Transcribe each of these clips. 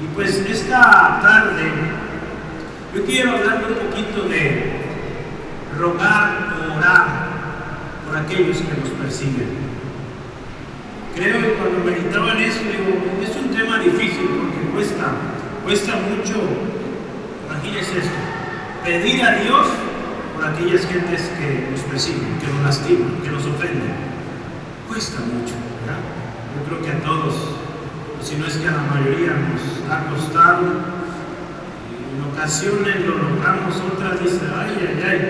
Y pues esta tarde yo quiero hablar un poquito de rogar o orar por aquellos que nos persiguen. Creo que cuando meditaba en eso, digo, es un tema difícil porque cuesta, cuesta mucho, imagínense esto, pedir a Dios por aquellas gentes que nos persiguen, que nos lastiman, que nos ofenden. Cuesta mucho, ¿verdad? Yo creo que a todos si no es que a la mayoría nos ha costado. En ocasiones lo logramos, otras dicen, ay, ay, ay,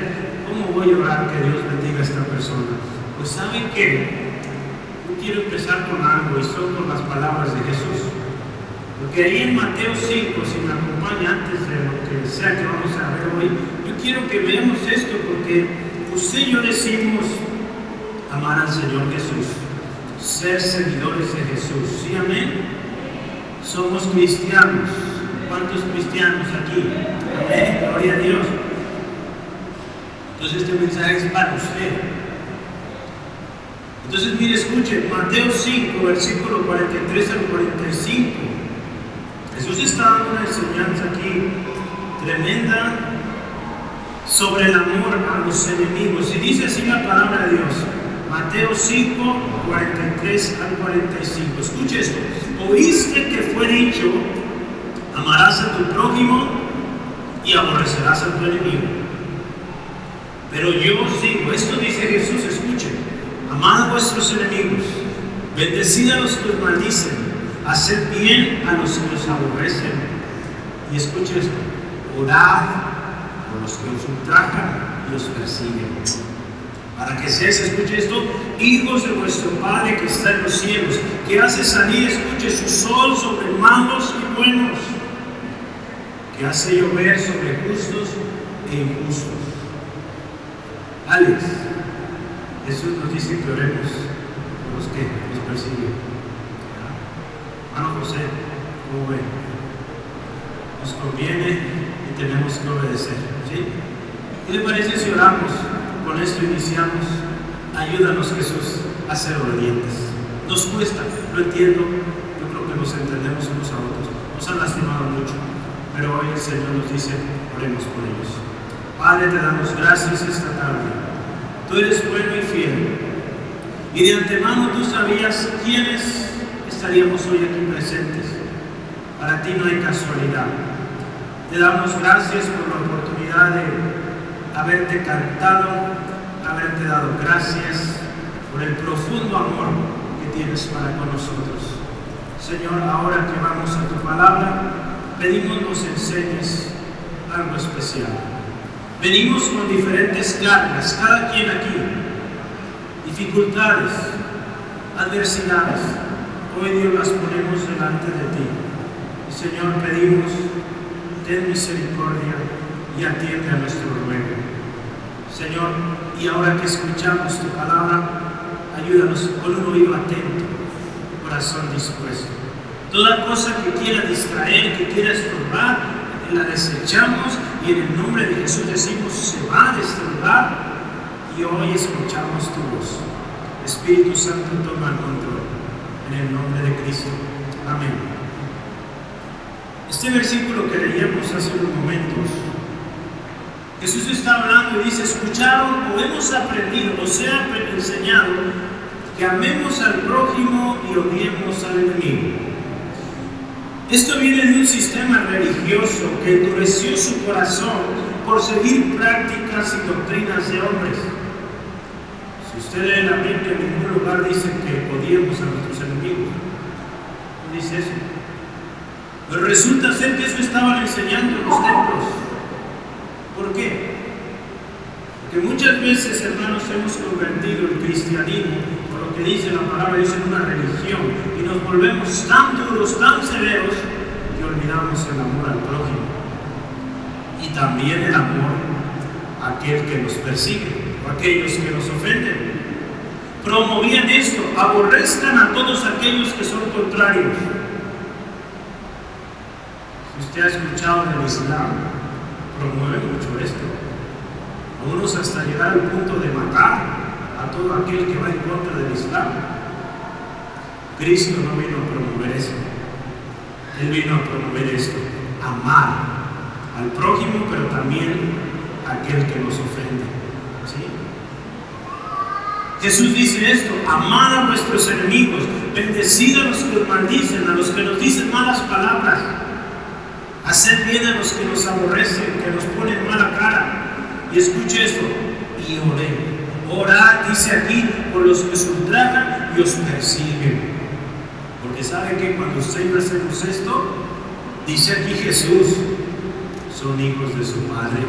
¿cómo voy a orar que Dios bendiga a esta persona? Pues ¿saben qué? Yo quiero empezar con algo y son con las palabras de Jesús. Porque ahí en Mateo 5, si me acompaña antes de lo que sea que vamos a ver hoy, yo quiero que veamos esto porque usted y yo decimos amar al Señor Jesús, ser seguidores de Jesús. ¿Sí, amén? Somos cristianos. ¿Cuántos cristianos aquí? Amén, gloria a Dios. Entonces este mensaje es para usted. Entonces mire, escuche, Mateo 5, versículo 43 al 45. Jesús está dando una enseñanza aquí tremenda sobre el amor a los enemigos. Y dice así la palabra de Dios. Mateo 5, 43 al 45. Escuche esto. Oíste que fue dicho, amarás a tu prójimo y aborrecerás a tu enemigo. Pero yo sigo, esto dice Jesús, escuche, amad a vuestros enemigos, bendecid a los que os maldicen, haced bien a los que os aborrecen. Y escuche esto, orad por los que os ultrajan y os persiguen para que seáis, escuche esto, hijos de vuestro Padre que está en los cielos, que hace salir, escuche, su sol sobre malos y buenos, que hace llover sobre justos e injustos. Alex, Jesús nos dice que oremos por los que nos persiguen. Hermano José, ¿cómo ven? Nos conviene y tenemos que obedecer. ¿sí? ¿Qué le parece si oramos? Con esto iniciamos. Ayúdanos, Jesús, a ser obedientes. Nos cuesta, lo entiendo, yo creo que nos entendemos unos a otros. Nos han lastimado mucho, pero hoy el Señor nos dice, oremos por ellos. Padre, te damos gracias esta tarde. Tú eres bueno y fiel. Y de antemano tú sabías quiénes estaríamos hoy aquí presentes. Para ti no hay casualidad. Te damos gracias por la oportunidad de haberte cantado, haberte dado gracias por el profundo amor que tienes para con nosotros. Señor, ahora que vamos a tu palabra, pedimos nos enseñes algo especial. Venimos con diferentes cargas, cada quien aquí, dificultades, adversidades. Hoy Dios las ponemos delante de ti. Señor, pedimos, ten misericordia y atiende a nuestro ruego. Señor, y ahora que escuchamos tu palabra, ayúdanos con un oído atento, corazón dispuesto. Toda cosa que quiera distraer, que quiera estorbar, la desechamos y en el nombre de Jesús decimos, se va de este lugar y hoy escuchamos tu voz. Espíritu Santo, toma el control. En el nombre de Cristo. Amén. Este versículo que leíamos hace unos momentos Jesús está hablando y dice, escucharon o hemos aprendido o se ha enseñado que amemos al prójimo y odiemos al enemigo. Esto viene de un sistema religioso que endureció su corazón por seguir prácticas y doctrinas de hombres. Si usted lee la Biblia, en ningún lugar dice que odiemos a nuestros enemigos. No dice eso. Pero resulta ser que eso estaban enseñando en los templos. ¿Por qué? Porque muchas veces, hermanos, hemos convertido el cristianismo, por lo que dice la palabra Dios, en una religión y nos volvemos tan duros, tan severos, que olvidamos el amor al prójimo y también el amor a aquel que nos persigue o a aquellos que nos ofenden. Promovían esto, aborrezcan a todos aquellos que son contrarios. Usted ha escuchado del Islam, promueve mucho esto. Algunos hasta llegar al punto de matar a todo aquel que va en contra del Islam. Cristo no vino a promover eso. Él vino a promover esto, amar al prójimo, pero también a aquel que nos ofende. ¿sí? Jesús dice esto, amad a vuestros enemigos, bendecid a los que os maldicen, a los que nos dicen malas palabras, haced bien a los que nos aborrecen, que nos ponen mala cara. Y escuche esto, y oré. Orad, dice aquí, por los que os ultrajan y os persiguen. Porque sabe que cuando usted hacemos esto, dice aquí Jesús, son hijos de su Padre,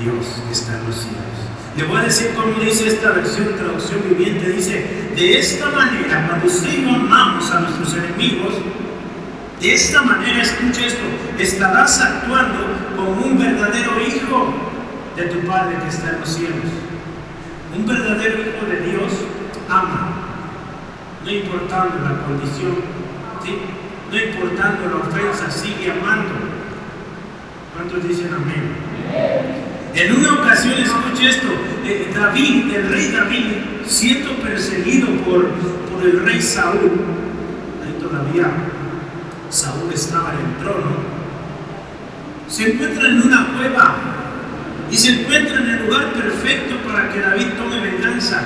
Dios que está en los cielos. Le voy a decir cómo dice esta versión, traducción viviente. Dice, de esta manera, cuando usted y amamos a nuestros enemigos, de esta manera, escucha esto, estarás actuando como un verdadero hijo de tu Padre que está en los cielos. Un verdadero hijo de Dios ama, no importando la condición, no importando la ofensa, sigue amando. ¿Cuántos dicen amén? En una ocasión, escuche esto, eh, David, el rey David, siendo perseguido por, por el rey Saúl, ahí todavía Saúl estaba en el trono, se encuentra en una cueva y se encuentra en el lugar perfecto para que David tome venganza.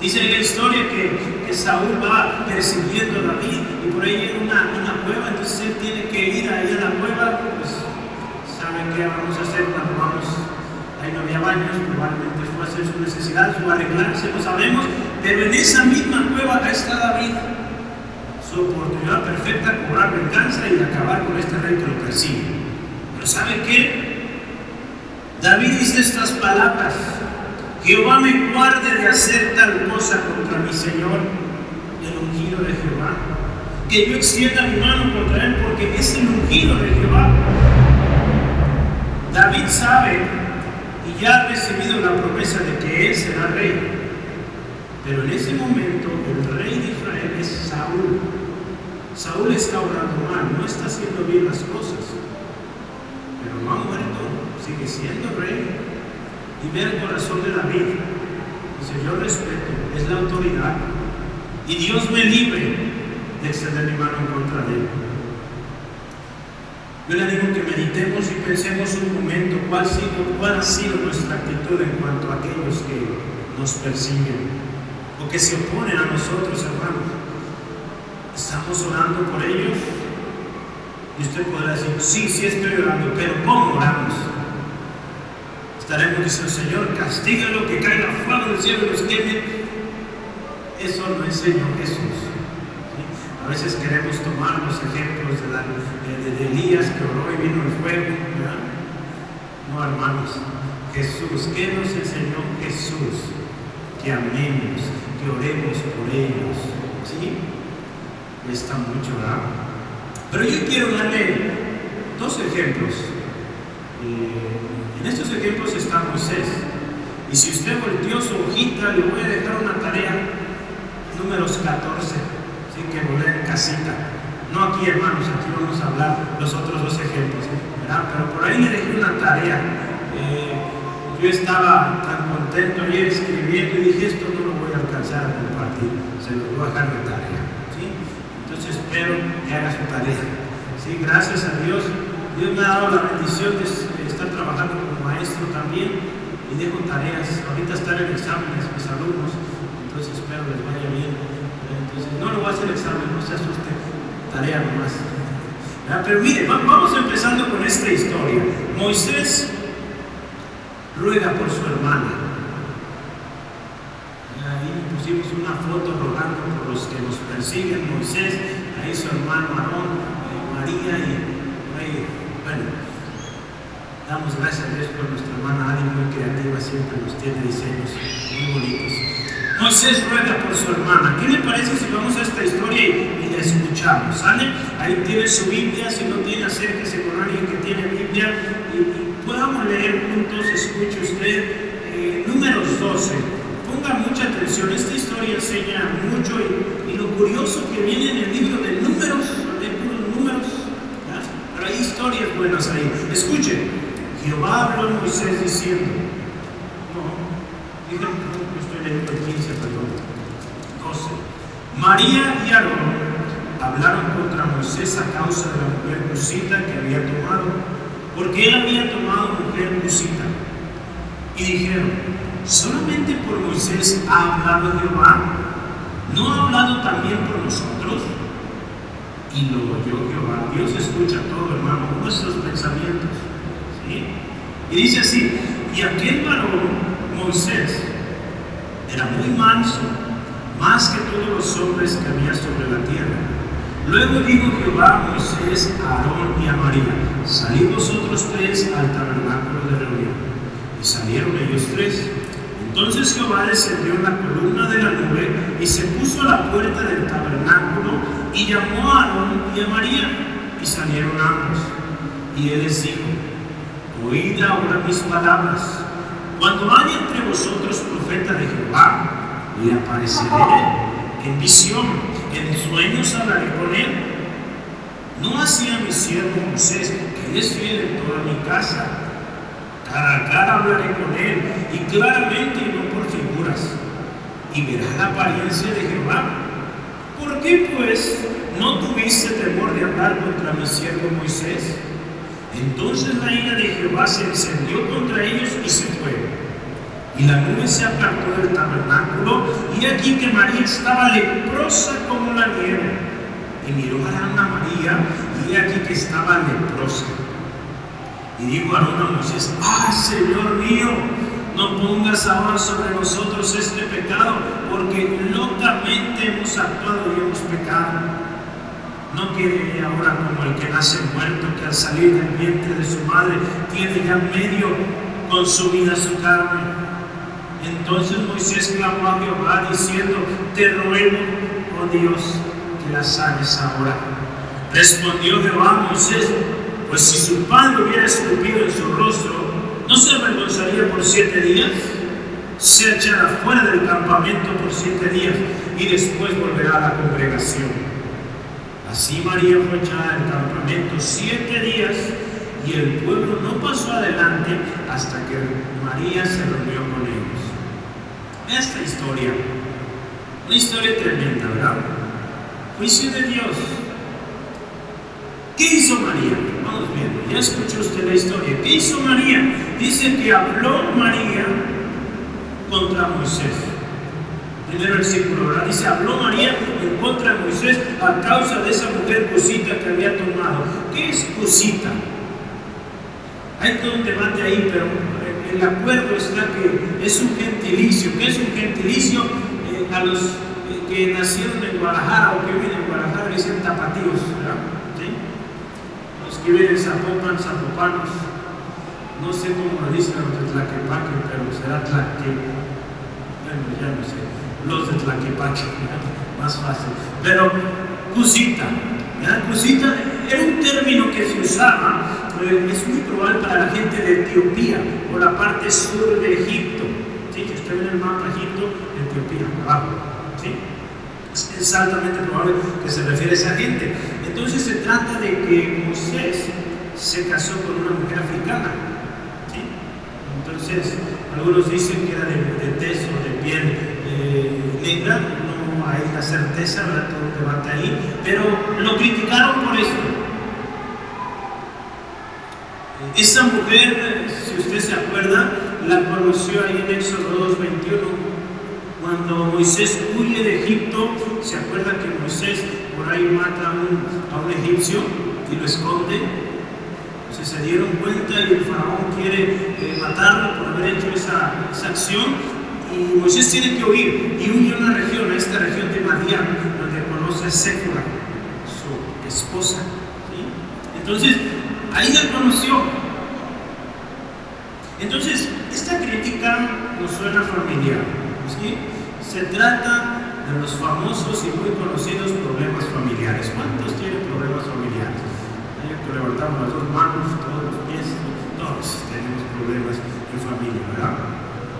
Dice la historia que, Saúl va persiguiendo a David y por ahí hay una, una cueva, entonces él tiene que ir ahí a la cueva, pues qué vamos a hacer cuando vamos, ahí no había baños, probablemente fue a hacer su necesidad, su arreglarse, no sabemos, pero en esa misma cueva está David, oportunidad perfecta de cobrar venganza y acabar con este rey que lo persigue. Pero ¿sabe qué? David dice estas palabras, Jehová me guarde de hacer tal cosa contra mi Señor, el ungido de Jehová, que yo extienda mi mano contra él porque es el ungido de Jehová. David sabe y ya ha recibido la promesa de que él será rey. Pero en ese momento el rey de Israel es Saúl. Saúl está obrando mal, no está haciendo bien las cosas. Pero no ha muerto, sigue siendo rey. Y ve el corazón de David. Dice, yo respeto, es la autoridad. Y Dios me libre de extender mi mano en contra de él. Yo le digo que meditemos y pensemos un momento cuál, cuál ha sido nuestra actitud en cuanto a aquellos que nos persiguen o que se oponen a nosotros, hermanos. ¿Estamos orando por ellos? Y usted podrá decir, sí, sí estoy orando, pero ¿cómo oramos? Estaremos diciendo, Señor, castígalo, que caiga fuego del cielo y los queme. Eso no es Señor Jesús. A veces queremos tomar los ejemplos de, Elías que oró y vino el fuego. No, hermanos. Jesús, ¿qué nos enseñó Jesús? Que amemos, que oremos por ellos. ¿Sí? Está mucho, ¿verdad? Pero yo quiero darle dos ejemplos. en estos ejemplos está Moisés. Y si usted volteó su hojita, le voy a dejar una tarea, números 14 que volver en casita. No aquí, hermanos, aquí vamos a hablar los otros dos ejemplos, Pero por ahí le dejé una tarea. Eh, yo estaba tan contento ayer escribiendo y dije, esto no lo voy a alcanzar a compartir, se lo voy a dejar de tarea. Entonces espero que haga su tarea. ¿sí? Gracias a Dios, Dios me ha dado la bendición de estar trabajando como maestro también y dejo tareas. Ahorita están en exámenes mis alumnos, entonces espero les vaya bien no lo voy a hacer examen, no se asuste, tarea nomás. Pero mire, vamos empezando con esta historia. Moisés ruega por su hermana. Ahí pusimos una foto rogando por los que nos persiguen. Moisés, ahí su hermano Aarón, eh, María y bueno, damos gracias a Dios por nuestra hermana Adi, muy creativa, siempre nos tiene diseños muy bonitos. Moisés ruega por su hermana. ¿Qué le parece si vamos a esta historia y, la escuchamos? ¿Sale? Ahí tiene su Biblia, si no tiene, acérquese con alguien que tiene Biblia y, podamos leer juntos, escuche usted, eh, números 12. Atención, esta historia enseña mucho y, lo curioso que viene en el libro de números, de puros números, pero hay historias buenas ahí. Escuche, Jehová habló a Moisés diciendo, no, dije, María y Aarón hablaron contra Moisés a causa de la mujer cusita que había tomado, porque él había tomado mujer cusita. Y dijeron, ¿solamente por Moisés ha hablado Jehová? ¿No ha hablado también por nosotros? Y lo oyó Jehová. Dios escucha todo, hermano, nuestros pensamientos. ¿sí? Y dice así, y aquel varón, Moisés, era muy manso, más que todos los hombres que había sobre la tierra. Luego dijo Jehová a Moisés, a Aarón y a María, salid vosotros tres al tabernáculo de reunión. Y salieron ellos tres. Entonces Jehová descendió en la columna de la nube y se puso a la puerta del tabernáculo y llamó a Aarón y a María. Y salieron ambos. Y él les dijo, oíd ahora mis palabras. Cuando haya entre vosotros profeta de Jehová, le apareceré en visión, en sueños hablaré con él. No hacía mi siervo Moisés, que es fiel en toda mi casa. Cara hablaré con él, y claramente y no por figuras, y verá la apariencia de Jehová. ¿Por qué pues no tuviste temor de hablar contra mi siervo Moisés? Entonces la ira de Jehová se encendió contra ellos y se fue. Y la nube se apartó del tabernáculo, y aquí que María estaba leprosa como la nieve. Y miró a Ana María, y aquí que estaba leprosa. Y dijo a a Moisés, ¡ay, Señor mío! No pongas ahora sobre nosotros este pecado, porque locamente hemos actuado y hemos pecado. No quede ahora como el que nace muerto, que al salir del vientre de su madre tiene ya medio consumida su carne. Entonces Moisés clamó a Jehová diciendo, te ruego, oh Dios, que la sanes ahora. Respondió Jehová a Moisés, pues si su padre hubiera escupido en su rostro, ¿no se avergonzaría por siete días? Se echará fuera del campamento por siete días y después volverá a la congregación. Así María fue echada del campamento siete días y el pueblo no pasó adelante hasta que María se reunió con ellos esta historia. Una historia tremenda, ¿verdad? Juicio de Dios. ¿Qué hizo María? Ya escuchó usted la historia. ¿Qué hizo María? Dice que habló María contra Moisés. Primer versículo, ¿verdad? Dice, habló María en contra de Moisés a causa de esa mujer cosita que había tomado. ¿Qué es cosita? Hay todo un debate ahí, pero el acuerdo está que es un gentilicio. ¿Qué es un gentilicio? Eh, a los eh, que nacieron en Guadalajara o que viven en Guadalajara dicen tapatíos. Viven en Zapopan, zapopanos. No sé cómo lo dicen los de Tlaquepaque, pero será Tlaque. Bueno, ya no sé. Los de Tlaquepaque, más fácil. Pero Cusita, ¿verdad? Cusita era un término que se usaba es muy probable para la gente de Etiopía o la parte sur de Egipto. ¿sí? Si usted ve en el mapa Egipto, Etiopía, abajo. ¿sí? Es, altamente probable que se refiere a esa gente. Entonces se trata de que Moisés se casó con una mujer africana. Entonces, algunos dicen que era de, de tez o de piel eh, negra, no hay la certeza, ¿verdad? Todo debate ahí, pero lo criticaron por esto. Esa mujer, si usted se acuerda, la conoció ahí en Éxodo 2.21, cuando Moisés huye de Egipto, se acuerda que Moisés por ahí mata a un, egipcio y lo esconde. Entonces se dieron cuenta y el faraón quiere eh, matarlo por haber hecho esa, acción y Moisés tiene que huir y huye a una región, a esta región de Madián, donde conoce a Séfora, su esposa. Entonces, ahí la conoció. Entonces, esta crítica nos suena familiar. ¿sí? Se trata de los famosos y muy conocidos problemas familiares. ¿Cuántos tienen problemas familiares? Hay que levantamos las dos manos, todos los pies, todos tenemos problemas en familia, ¿verdad?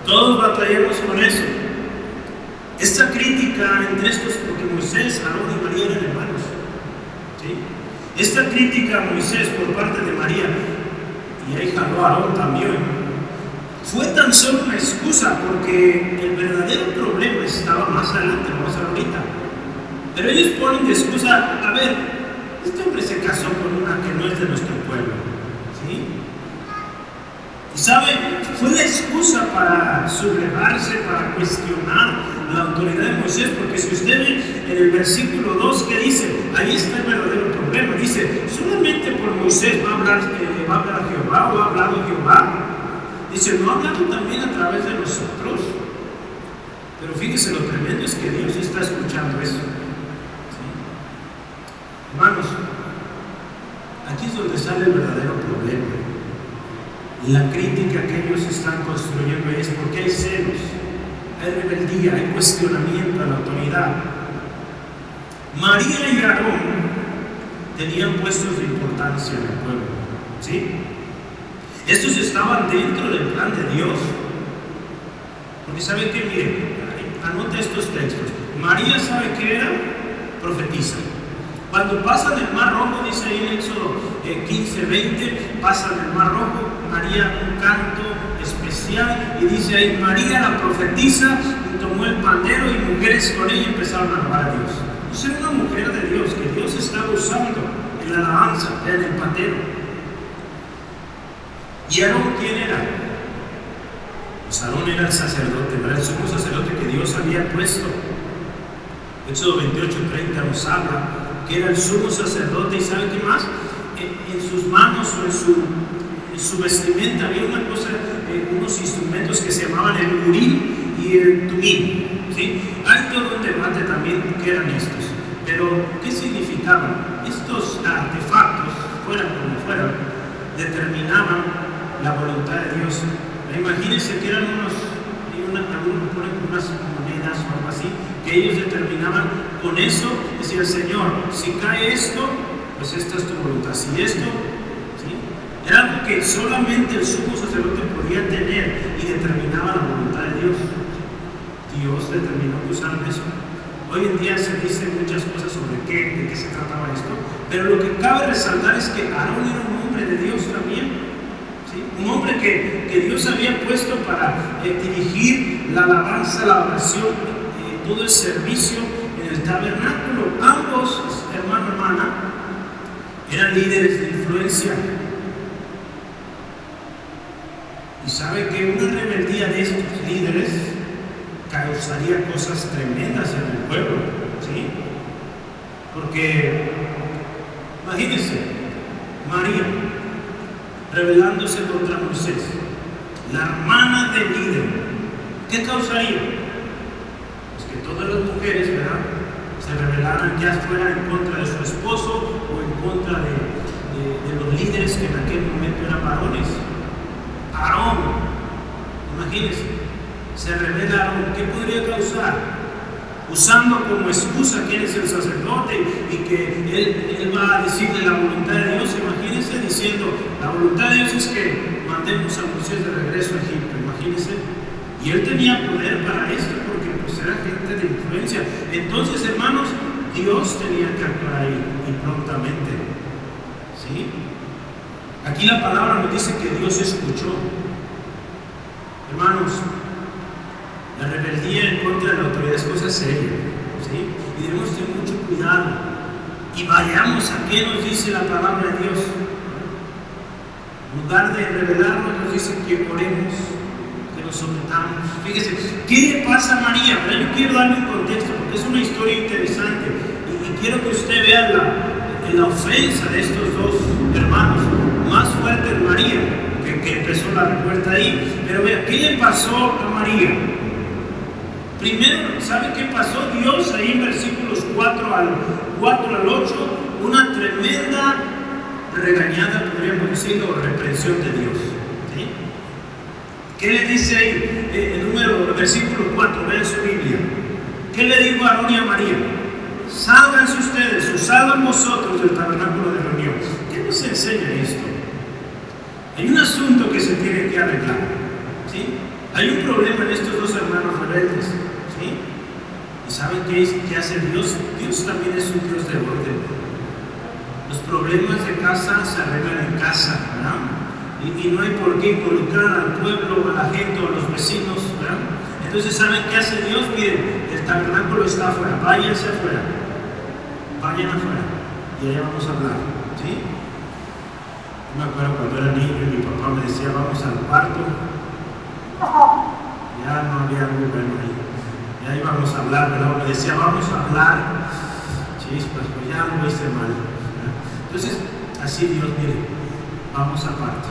Todos batallamos con eso. Esta crítica entre estos, porque Moisés, Aarón y María eran hermanos. ¿sí? Esta crítica a Moisés por parte de María, y a Aarón también, fue tan solo una excusa porque el verdadero problema estaba más adelante, vamos a ver ahorita. Pero ellos ponen de excusa, a ver, este hombre se casó con una que no es de nuestro pueblo. ¿Sí? Y sabe, fue la excusa para sublevarse, para cuestionar la autoridad de Moisés, porque si usted ve en el versículo 2 que dice, ahí está el verdadero problema, dice, solamente por Moisés va a hablar, eh, va a hablar Jehová o ha hablado Jehová. Dice, ¿no ha hablado también a través de nosotros? Pero fíjese lo tremendo es que Dios está escuchando eso. Hermanos, aquí es donde sale el verdadero problema. La crítica que ellos están construyendo es porque hay celos, hay rebeldía, hay cuestionamiento a la autoridad. María y Aarón tenían puestos de importancia en el pueblo. ¿Sí? Estos estaban dentro del plan de Dios. Porque sabe que, mire, anote estos textos. María sabe que era profetisa. Cuando pasan el mar rojo, dice ahí en Éxodo 15, eh, 20, pasan el mar rojo, María un canto especial y dice ahí, María la profetisa tomó el pandero y mujeres con ella empezaron a alabar a Dios. Era una mujer de Dios que Dios estaba usando en la alabanza, en el pandero. ¿Y Aarón quién era? Pues Aarón era el sacerdote, era el sumo sacerdote que Dios había puesto. Éxodo 28, 30 nos habla que era el sumo sacerdote, y ¿sabe qué más? En, sus manos o en su, vestimenta había una cosa, eh, unos instrumentos que se llamaban el urim y el tumim. ¿sí? Hay todo un debate también qué eran estos, pero ¿qué significaban? Estos artefactos, fueran como fueran, determinaban la voluntad de Dios. Imagínense que eran unos, algunos ponen unas monedas o algo así, que ellos determinaban con eso, decía el Señor, si cae esto, pues esta es tu voluntad. Si esto, era algo que solamente el sumo sacerdote podía tener y determinaba la voluntad de Dios. Dios determinó que usaran eso. Hoy en día se dicen muchas cosas sobre qué, de qué se trataba esto, pero lo que cabe resaltar es que Aarón era un hombre de Dios también. Un hombre que, que, Dios había puesto para eh, dirigir la alabanza, la oración todo el servicio en el tabernáculo. Ambos, hermano, hermana, eran líderes de influencia. Y sabe que una rebeldía de estos líderes causaría cosas tremendas en el pueblo, ¿sí? Porque, imagínense, María rebelándose contra Moisés, la hermana del líder, ¿qué causaría? todas las mujeres. Se rebelaran ya fuera en contra de su esposo o en contra de, los líderes que en aquel momento eran varones. Aarón, imagínense, se revela Aarón, ¿qué podría causar? Usando como excusa que él es el sacerdote y que él, él va a decirle la voluntad de Dios, imagínense diciendo, la voluntad de Dios es que mandemos a Moisés de regreso a Egipto, imagínense. Y él tenía poder para esto, pues era gente de influencia. Entonces, hermanos, Dios tenía que actuar ahí y prontamente. ¿Sí? Aquí la palabra nos dice que Dios escuchó. Hermanos, la rebeldía en contra de la autoridad es cosa seria. ¿sí? Y debemos tener mucho cuidado. Y vayamos a qué nos dice la palabra de Dios. En lugar de rebelarnos, nos dice que oremos sometamos. Fíjese, ¿qué le pasa a María? yo quiero darle un contexto porque es una historia interesante y, quiero que usted vea la, la, ofensa de estos dos hermanos. Más fuerte en María, que, que empezó la revuelta ahí. Pero vea, ¿qué le pasó a María? Primero, ¿sabe qué pasó? Dios ahí en versículos 4 al, 4 al 8, una tremenda regañada, podríamos decir, o reprensión de Dios. ¿Qué le dice ahí? Eh, número, versículo 4, ve su Biblia. ¿Qué le dijo a Aarón María? Sálganse ustedes o salgan vosotros del tabernáculo de reunión. ¿Qué nos enseña esto? Hay un asunto que se tiene que arreglar. Hay un problema en estos dos hermanos rebeldes. ¿Sí? ¿Y saben qué, qué hace Dios? Dios también es un Dios de orden. Los problemas de casa se arreglan en casa, ¿verdad? y, no hay por qué involucrar al pueblo, a la gente o a los vecinos. ¿verdad? Entonces, ¿saben qué hace Dios? Miren, el tabernáculo está afuera, váyanse afuera. vayan afuera y allá vamos a hablar. ¿sí? me acuerdo cuando era niño y mi papá me decía, vamos al cuarto. Ya no había muy bueno ahí. Ya íbamos a hablar, pero me decía, vamos a hablar. Chispas, pues ya lo hice mal. Entonces, así Dios, mire, vamos aparte.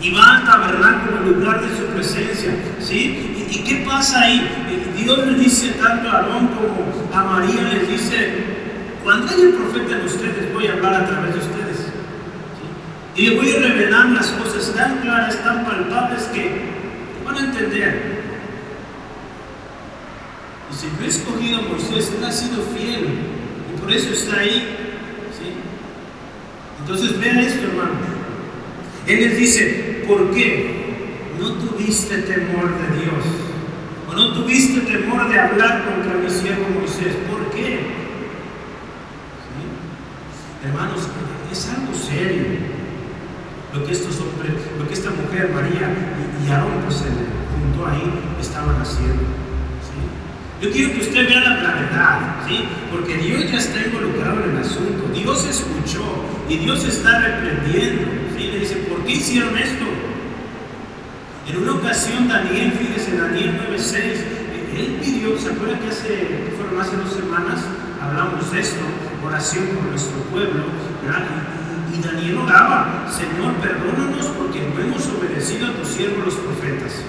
Y va al tabernáculo, lugar de su presencia. ¿sí? ¿Y, qué pasa ahí? Dios le dice tanto a Aarón como a María, les dice, cuando haya el profeta en ustedes, voy a hablar a través de ustedes. Y le voy a revelar las cosas tan claras, tan palpables que van a entender. Y si yo he escogido a Moisés, él ha sido fiel. Y por eso está ahí. Entonces vean esto, hermano. Él les dice, ¿por qué no tuviste temor de Dios? ¿O no tuviste temor de hablar contra mi siervo Moisés? ¿Por qué? Hermanos, es algo serio lo que estos hombres, lo que esta mujer María y, Aarón pues junto ahí estaban haciendo. Yo quiero que usted vea la claridad, ¿sí? porque Dios ya está involucrado en el asunto, Dios escuchó y Dios está reprendiendo. Y le dice, ¿por qué hicieron esto? En una ocasión Daniel, fíjese, Daniel 9.6, él pidió, ¿se acuerda que hace, fueron hace dos semanas, hablamos de esto, oración por nuestro pueblo, Y, Daniel oraba, Señor, perdónanos porque no hemos obedecido a tus siervos los profetas.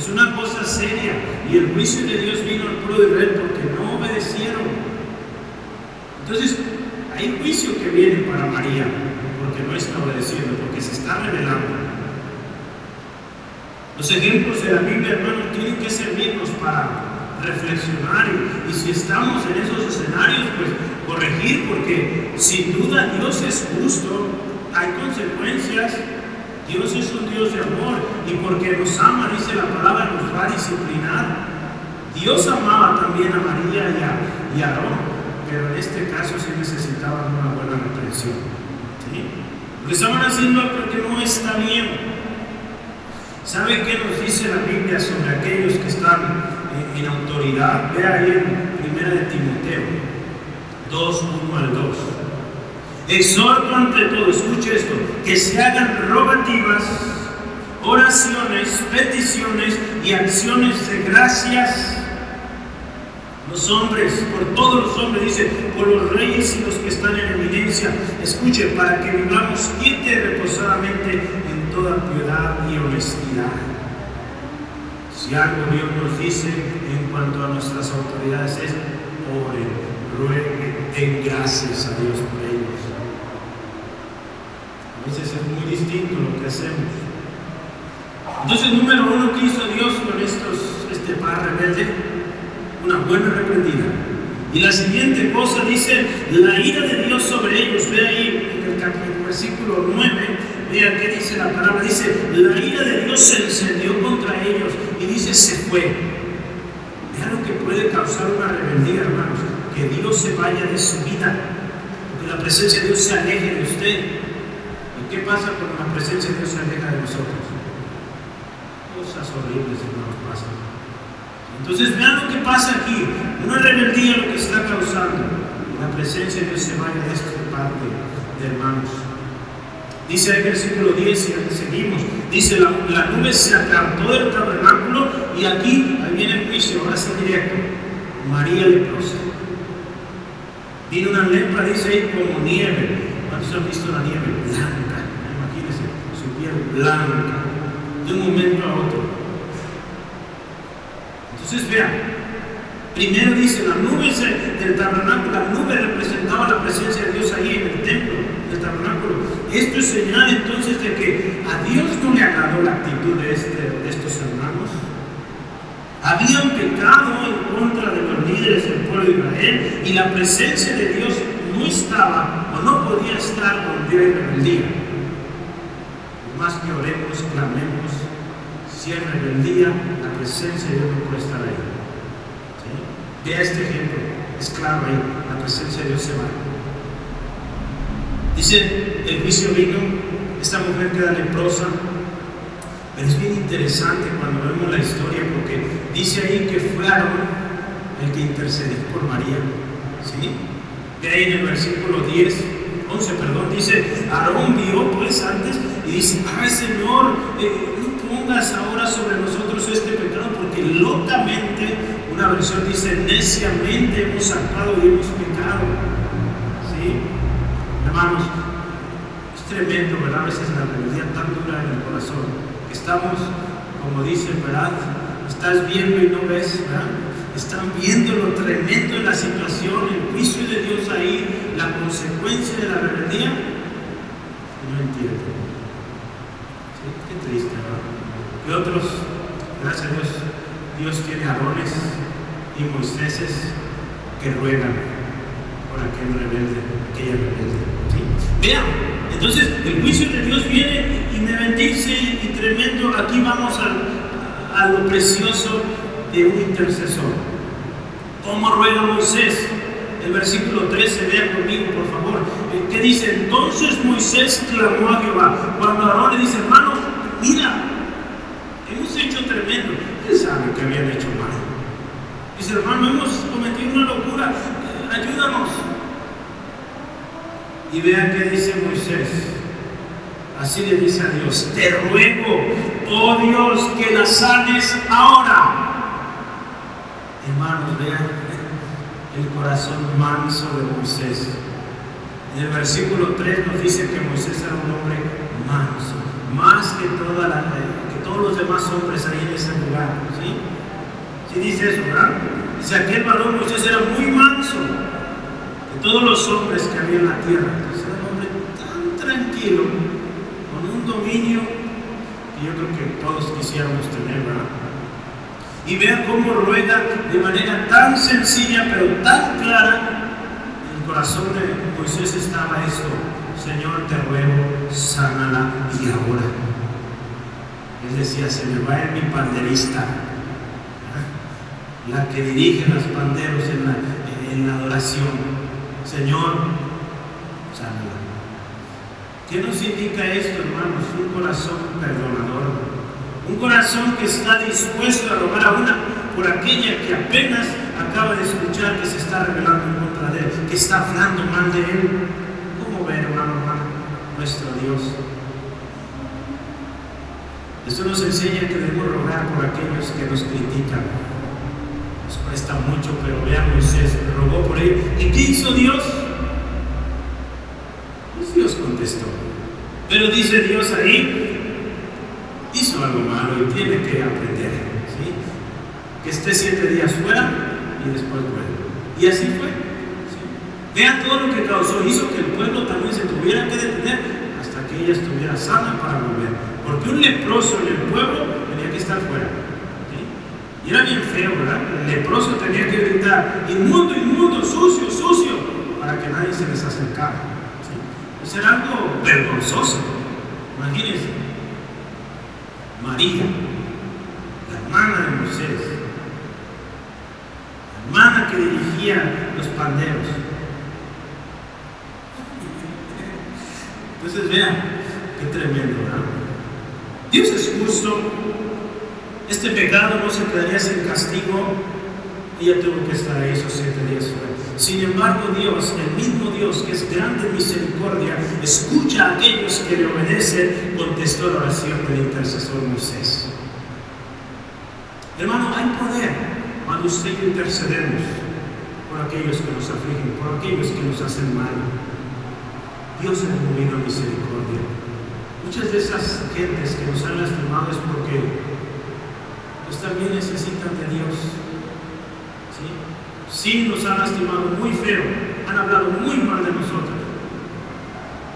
Es una cosa seria y el juicio de Dios vino al pueblo de Israel porque no obedecieron. Entonces, hay juicio que viene para María porque no está obedeciendo, porque se está revelando. Los ejemplos de la Biblia, hermanos, tienen que servirnos para reflexionar y, si estamos en esos escenarios, pues corregir, porque sin duda Dios es justo, hay consecuencias. Dios es un Dios de amor y porque nos ama, dice la palabra, nos va a disciplinar. Dios amaba también a María y a, y Aarón, pero en este caso sí necesitaban una buena reprensión. Lo estaban haciendo porque no está bien. ¿Sabe qué nos dice la Biblia sobre aquellos que están en, autoridad? Ve ahí en 1 de Timoteo 2, 1 al 2. Exhorto ante todo, escuche esto, que se hagan rogativas, oraciones, peticiones y acciones de gracias los hombres, por todos los hombres, dice, por los reyes y los que están en eminencia, escuche, para que vivamos quieta reposadamente en toda piedad y honestidad. Si algo Dios nos dice en cuanto a nuestras autoridades es, oren, rueguen, den gracias a Dios por. A veces es muy distinto lo que hacemos. Entonces, número uno, ¿qué hizo Dios con estos, este par rebelde? una buena reprendida. Y la siguiente cosa dice, la ira de Dios sobre ellos. Ve ahí en el, versículo 9, vea qué dice la palabra. Dice, la ira de Dios se encendió contra ellos y dice, se fue. Vea lo que puede causar una rebeldía, hermanos. Que Dios se vaya de su vida. Que la presencia de Dios se aleje de usted. ¿Y qué pasa cuando la presencia de Dios se aleja de nosotros? Cosas horribles, hermanos, pasan. Entonces vean lo que pasa aquí. Una rebeldía lo que está causando. La presencia de Dios se vaya de esta parte de hermanos. Dice el versículo 10 y seguimos. Dice, la, nube se apartó del tabernáculo y aquí, ahí viene el juicio, ahora sí directo. María leprosa. Vino una lepra, dice ahí, como nieve. ¿Cuántos han visto la nieve? Blanca. Blanca. De un momento a otro. Entonces vean, primero dice la nube del tabernáculo, la nube representaba la presencia de Dios ahí en el templo del tabernáculo. Esto es señal entonces de que a Dios no le agradó la actitud de, este, estos hermanos. Habían pecado en contra de los líderes del pueblo de Israel y la presencia de Dios no estaba o no podía estar donde hay rebeldía. Por más que oremos, clamemos, si hay rebeldía, la presencia de Dios no puede estar ahí. ¿Sí? Vea este ejemplo, es claro ahí, la presencia de Dios se va. Dice, el juicio vino, esta mujer queda leprosa, pero es bien interesante cuando vemos la historia porque dice ahí que fue Aarón el que intercedió por María. ¿Sí? De ahí en el versículo 10, 11, perdón, dice, Aarón vio pues antes dice, ay Señor, eh, no pongas ahora sobre nosotros este pecado, porque locamente, una versión dice, neciamente hemos sacado y hemos pecado. ¿Sí? Hermanos, es tremendo, ¿verdad? A veces la rebeldía tan dura en el corazón, estamos, como dice, ¿verdad? Estás viendo y no ves, ¿verdad? Están viendo lo tremendo de la situación, el juicio de Dios ahí, la consecuencia de la rebeldía, no entienden. Qué triste, ¿verdad? Y otros, gracias a Dios, Dios tiene Aarones y Moiséses que ruegan por aquel rebelde, aquella rebelde. ¿sí? Vean, entonces el juicio de Dios viene y me bendice y tremendo. Aquí vamos a, lo precioso de un intercesor. ¿Cómo ruega Moisés? El versículo 13, vea conmigo, por favor. ¿Qué dice? Entonces Moisés clamó a Jehová. Cuando Aarón le dice, hermano, mira, hemos hecho tremendo. Él sabe que habían hecho mal. Dice, hermano, hemos cometido una locura. Ayúdanos. Y vean qué dice Moisés. Así le dice a Dios, te ruego, oh Dios, que la sanes ahora. Hermanos, vean el corazón manso de Moisés. En el versículo 3 nos dice que Moisés era un hombre manso, más que, toda la, que todos los demás hombres ahí en ese lugar. ¿sí? ¿Sí dice eso, verdad? Dice, aquel varón Moisés era muy manso de todos los hombres que había en la tierra. Entonces era un hombre tan tranquilo, con un dominio que yo creo que todos quisiéramos tener, ¿verdad? Y vean cómo ruega de manera tan sencilla pero tan clara. En el corazón de Moisés estaba esto: Señor, te ruego, sánala y ahora. Él decía: Se me va a ir mi panderista, la que dirige los panderos en la, en la adoración. Señor, sánala. ¿Qué nos indica esto, hermanos? Un corazón perdonador un corazón que está dispuesto a robar a una por aquella que apenas acaba de escuchar que se está rebelando en contra de él, que está hablando mal de él. ¿Cómo ver, hermano, hermano, nuestro Dios? Esto nos enseña que debemos rogar por aquellos que nos critican. Nos cuesta mucho, pero vean Moisés, rogó por él. ¿Y qué hizo Dios? Pues Dios contestó. Pero dice Dios ahí, hizo algo malo y tiene que aprender. Que esté siete días fuera y después vuelve. Y así fue. ¿sí? Vean todo lo que causó. Hizo que el pueblo también se tuviera que detener que ella estuviera sana para volver. Porque un leproso en el pueblo tenía que estar fuera. Y era bien feo, ¿verdad? El leproso tenía que gritar, inmundo, inmundo, sucio, sucio, para que nadie se les acercara. ¿sí? Eso era algo vergonzoso. Imagínense. María, la hermana de Moisés, la hermana que dirigía los panderos. Entonces vean, qué tremendo, ¿verdad? Dios es justo. Este pecado no se quedaría sin castigo. Ella tuvo que estar ahí esos siete días. Sin embargo, Dios, el mismo Dios que es grande en misericordia, escucha a aquellos que le obedecen, contestó la oración del intercesor Moisés. Hermano, hay poder cuando usted intercedemos por aquellos que nos afligen, por aquellos que nos hacen mal. Dios es movido a misericordia. Muchas de esas gentes que nos han lastimado es porque pues también necesitan de Dios. ¿sí? sí nos han lastimado muy feo, han hablado muy mal de nosotros.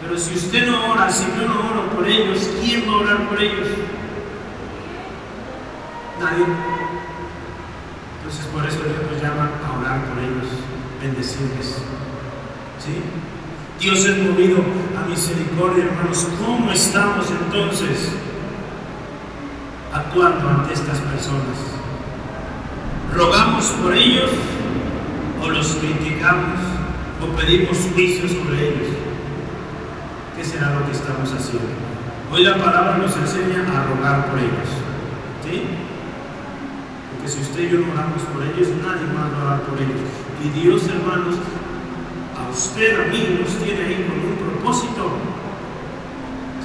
Pero si usted no ora, si yo no oro por ellos, ¿quién va a orar por ellos? Nadie. Entonces por eso Dios nos llama a orar por ellos, bendecirles. ¿Sí? Dios es movido a misericordia, hermanos. ¿Cómo estamos entonces actuando ante estas personas? ¿Rogamos por ellos? o los criticamos o pedimos juicio sobre ellos. ¿Qué será lo que estamos haciendo? Hoy la palabra nos enseña a rogar por ellos. ¿Sí? Porque si usted y yo no por ellos, nadie más a orar por ellos. Y Dios, hermanos, usted, a mí, nos tiene ahí con un propósito.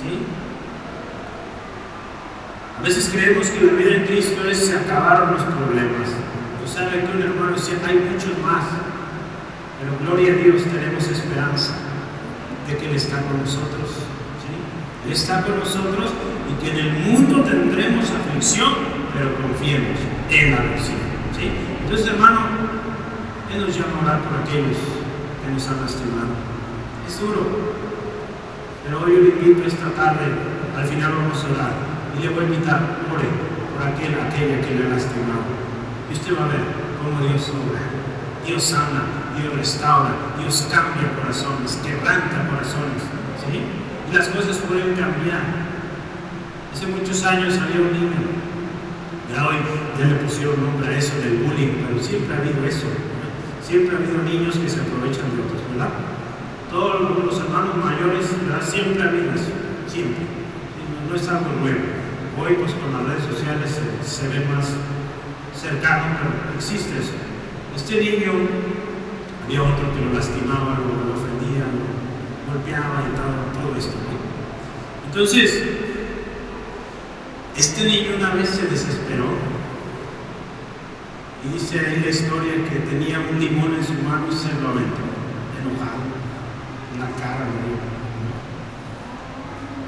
¿Sí? A veces creemos que la vida en Cristo es se acabaron los problemas. Usted sabe que un hermano decía, hay muchos más. Pero gloria a Dios, tenemos esperanza de que Él está con nosotros. ¿sí? Él está con nosotros y que en el mundo tendremos aflicción, pero confiemos en la versión. ¿sí? Entonces, hermano, Él nos llama a orar por aquellos nos han lastimado. Es duro, pero hoy yo le invito esta tarde, al final vamos a orar, y le voy a invitar, ore por aquel, aquella que le ha lastimado. Y usted va a ver cómo Dios obra. Dios sana, Dios restaura, Dios cambia corazones, quebranta corazones. ¿sí? Y las cosas pueden cambiar. Hace muchos años había un niño, ya hoy ya le pusieron nombre a eso del bullying, pero siempre ha habido eso. Siempre ha habido niños que se aprovechan de otros, ¿verdad? Todos los hermanos mayores, ¿verdad? Siempre ha habido eso, siempre. No, es algo nuevo. Hoy, pues con las redes sociales se, ve más cercano, pero existe eso. Este niño, había otro que lo lastimaba, lo, ofendía, lo golpeaba y todo esto. ¿no? Entonces, este niño una vez se desesperó y dice ahí la historia que tenía un limón en su mano y se lo aventó, enojado, en la cara. ¿no?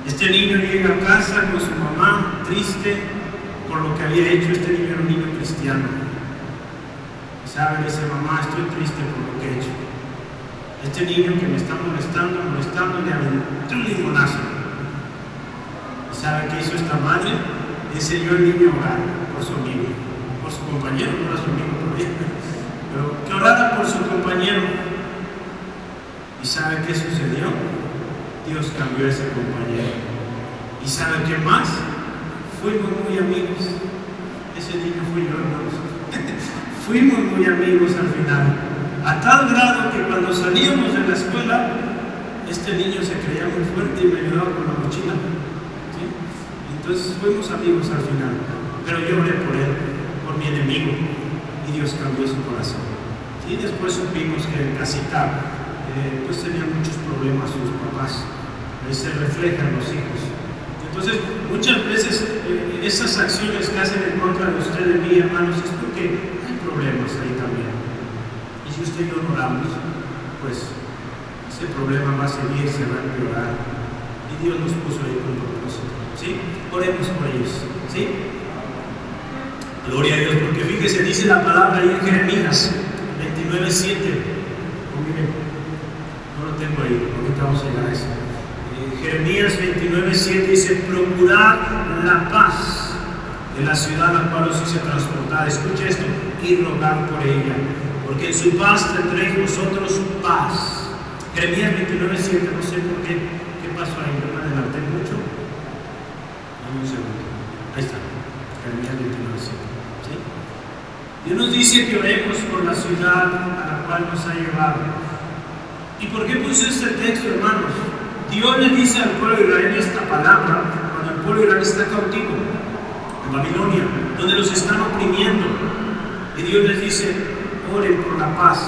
Este niño llega a casa con su mamá, triste por lo que había hecho. Este niño era un niño cristiano. Sabe, dice mamá, estoy triste por lo que he hecho. Este niño que me está molestando, molestando, le aventó un limonazo. ¿Y sabe qué hizo esta madre? Enseñó al niño a orar por su amigo, por su compañero, no era su amigo todavía, pero que orara por su compañero. ¿Y sabe qué sucedió? Dios cambió a ese compañero. ¿Y sabe qué más? Fuimos muy amigos. Ese niño fui yo, hermanos. Fuimos muy amigos al final. A tal grado que cuando salíamos de la escuela, este niño se creía muy fuerte y me ayudaba con la mochila. Entonces fuimos amigos al final. Pero yo oré por él, por mi enemigo. Y Dios cambió su corazón. Y después supimos que en casita eh, pues tenían muchos problemas sus papás. Ahí se reflejan los hijos. Entonces, muchas veces eh, esas acciones que hacen en contra de usted y mí, hermanos, es porque hay problemas ahí también. Y si usted y yo oramos, pues ese problema va a seguir, se va a empeorar. Y Dios nos puso ahí con propósito. ¿Sí? Oremos por ellos. ¿Sí? Gloria a Dios, porque fíjese, dice la palabra ahí en Jeremías 29.7. No lo tengo ahí, ahorita vamos a llegar a eso. Jeremías 29, 7 dice, procurad la paz de la ciudad a la cual os hice transportar. Escucha esto, y rogad por ella, porque en su paz tendréis vosotros paz. Jeremías 29, 7, no sé por qué, qué pasó ahí, no me adelanté mucho. Dame un segundo. Ahí está, Jeremías 29, 7. ¿Sí? Dios nos dice que oremos por la ciudad a la cual nos ha llevado. ¿Y por qué puse este texto, hermanos? Dios le dice al pueblo de Israel esta palabra cuando el pueblo de Israel está cautivo en Babilonia, donde los están oprimiendo. Y Dios les dice, oren por la paz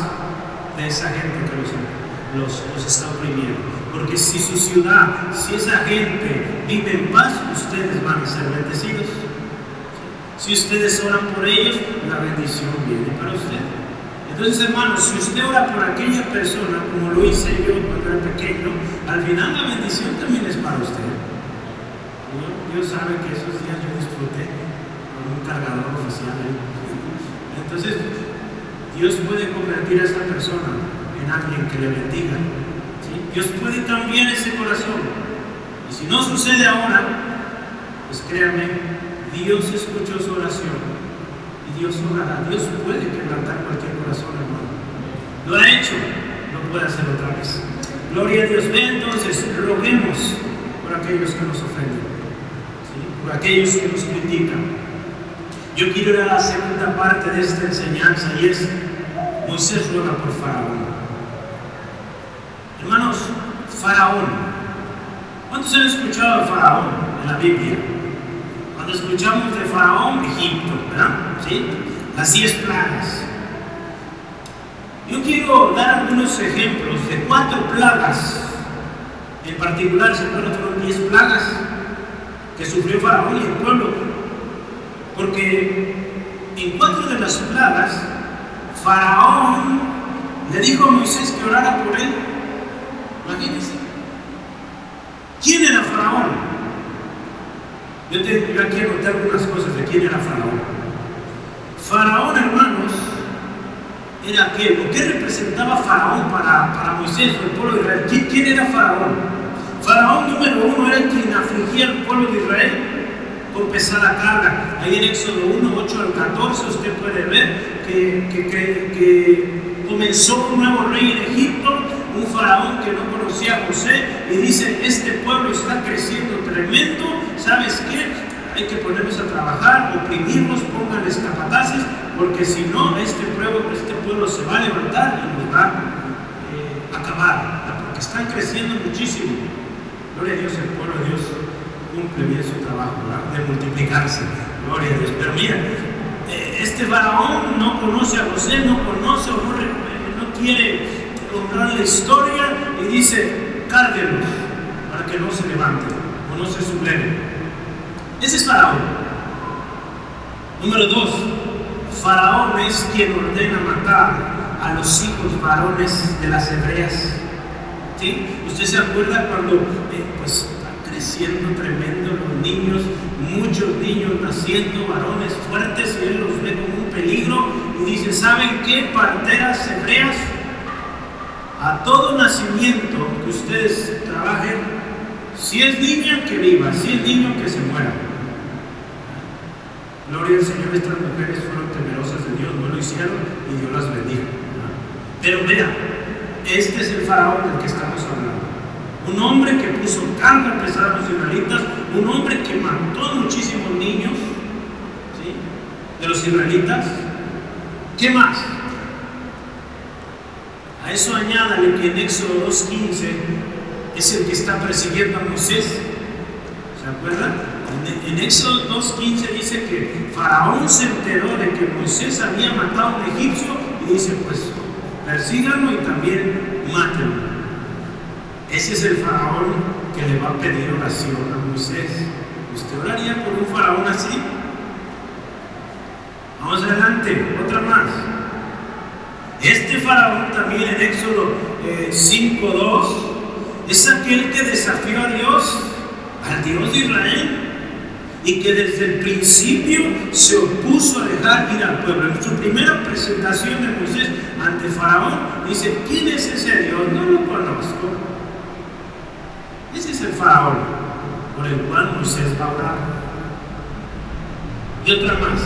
de esa gente que los, los, los está oprimiendo. Porque si su ciudad, si esa gente vive en paz, ustedes van a ser bendecidos. Si ustedes oran por ellos, la bendición viene para ustedes. Entonces, hermanos, si usted ora por aquella persona, como lo hice yo cuando era pequeño, al final la bendición también es para usted. Dios sabe que esos días yo disfruté con un cargador oficial. Entonces, Dios puede convertir a esa persona en alguien que le bendiga. Dios puede cambiar ese corazón. Y si no sucede ahora, pues créame, Dios escuchó su oración y Dios orará. Dios puede quebrantar cualquier corazón, hermano. Lo ha hecho, lo puede hacer otra vez. Gloria a Dios. Entonces, roguemos por aquellos que nos ofenden, por aquellos que nos critican. Yo quiero ir a la segunda parte de esta enseñanza y es Moisés ruega por Faraón. Hermanos, Faraón. ¿Cuántos han escuchado de Faraón en la Biblia? Cuando escuchamos de Faraón, Egipto, ¿verdad? ¿Sí? Las diez plagas. Yo quiero dar algunos ejemplos de cuatro plagas, en particular, se fueron diez plagas que sufrió Faraón y el pueblo, porque en cuatro de las plagas, Faraón le dijo a Moisés que orara por él. Imagínense. ¿Quién era Faraón? Yo, te, yo aquí algunas cosas de quién era Faraón. Faraón, hermanos, era aquel, o qué representaba Faraón para, para Moisés o el pueblo de Israel. ¿Quién, ¿Quién era Faraón? Faraón número uno era quien afligía al pueblo de Israel con pesada carga. Ahí en Éxodo 1, 8 al 14 usted puede ver que, que, que comenzó un nuevo rey en Egipto, un faraón que no conocía a José y dice, este pueblo está creciendo tremendo, ¿sabes qué? Hay que ponernos a trabajar, oprimirnos, pónganles capataces, porque si no, este pueblo, este pueblo se va a levantar y nos va a eh, acabar, porque están creciendo muchísimo. Gloria a Dios, el pueblo de Dios cumple bien su trabajo, ¿verdad? de multiplicarse. Gloria a Dios. Pero mira, eh, este faraón no conoce a José, no conoce o no, no quiere honrar la historia y dice, cárguenos para que no se levante o no se subleven. Ese es faraón. Número dos, faraón es quien ordena matar a los hijos varones de las hebreas. ¿Sí? ¿Usted se acuerda cuando eh, pues, creciendo tremendo los niños, muchos niños naciendo, varones fuertes, y él los ve como un peligro y dice, ¿saben qué? Parteras hebreas, a todo nacimiento que ustedes trabajen, si es niña, que viva, si es niño, que se muera. Gloria al Señor, estas mujeres fueron temerosas de Dios, no lo hicieron y Dios las bendijo. Pero vea, este es el faraón del que estamos hablando. Un hombre que puso carga a los israelitas, un hombre que mató muchísimos niños ¿sí? de los israelitas. ¿Qué más? A eso añádale que en Éxodo 2.15 es el que está persiguiendo a Moisés. ¿Se acuerdan? En, Éxodo 2.15 dice que Faraón se enteró de que Moisés había matado a un egipcio y dice, pues persíganlo y también mátenlo. Ese es el faraón que le va a pedir oración a Moisés. ¿Usted oraría por un faraón así? Vamos adelante, otra más. Este faraón también en Éxodo eh, 5.2 es aquel que desafió a Dios, al Dios de Israel, y que desde el principio se opuso a dejar ir al pueblo. En su primera presentación de Moisés ante Faraón, dice, ¿quién es ese Dios? No lo conozco. Ese es el faraón por el cual Moisés va a orar. Y otra más.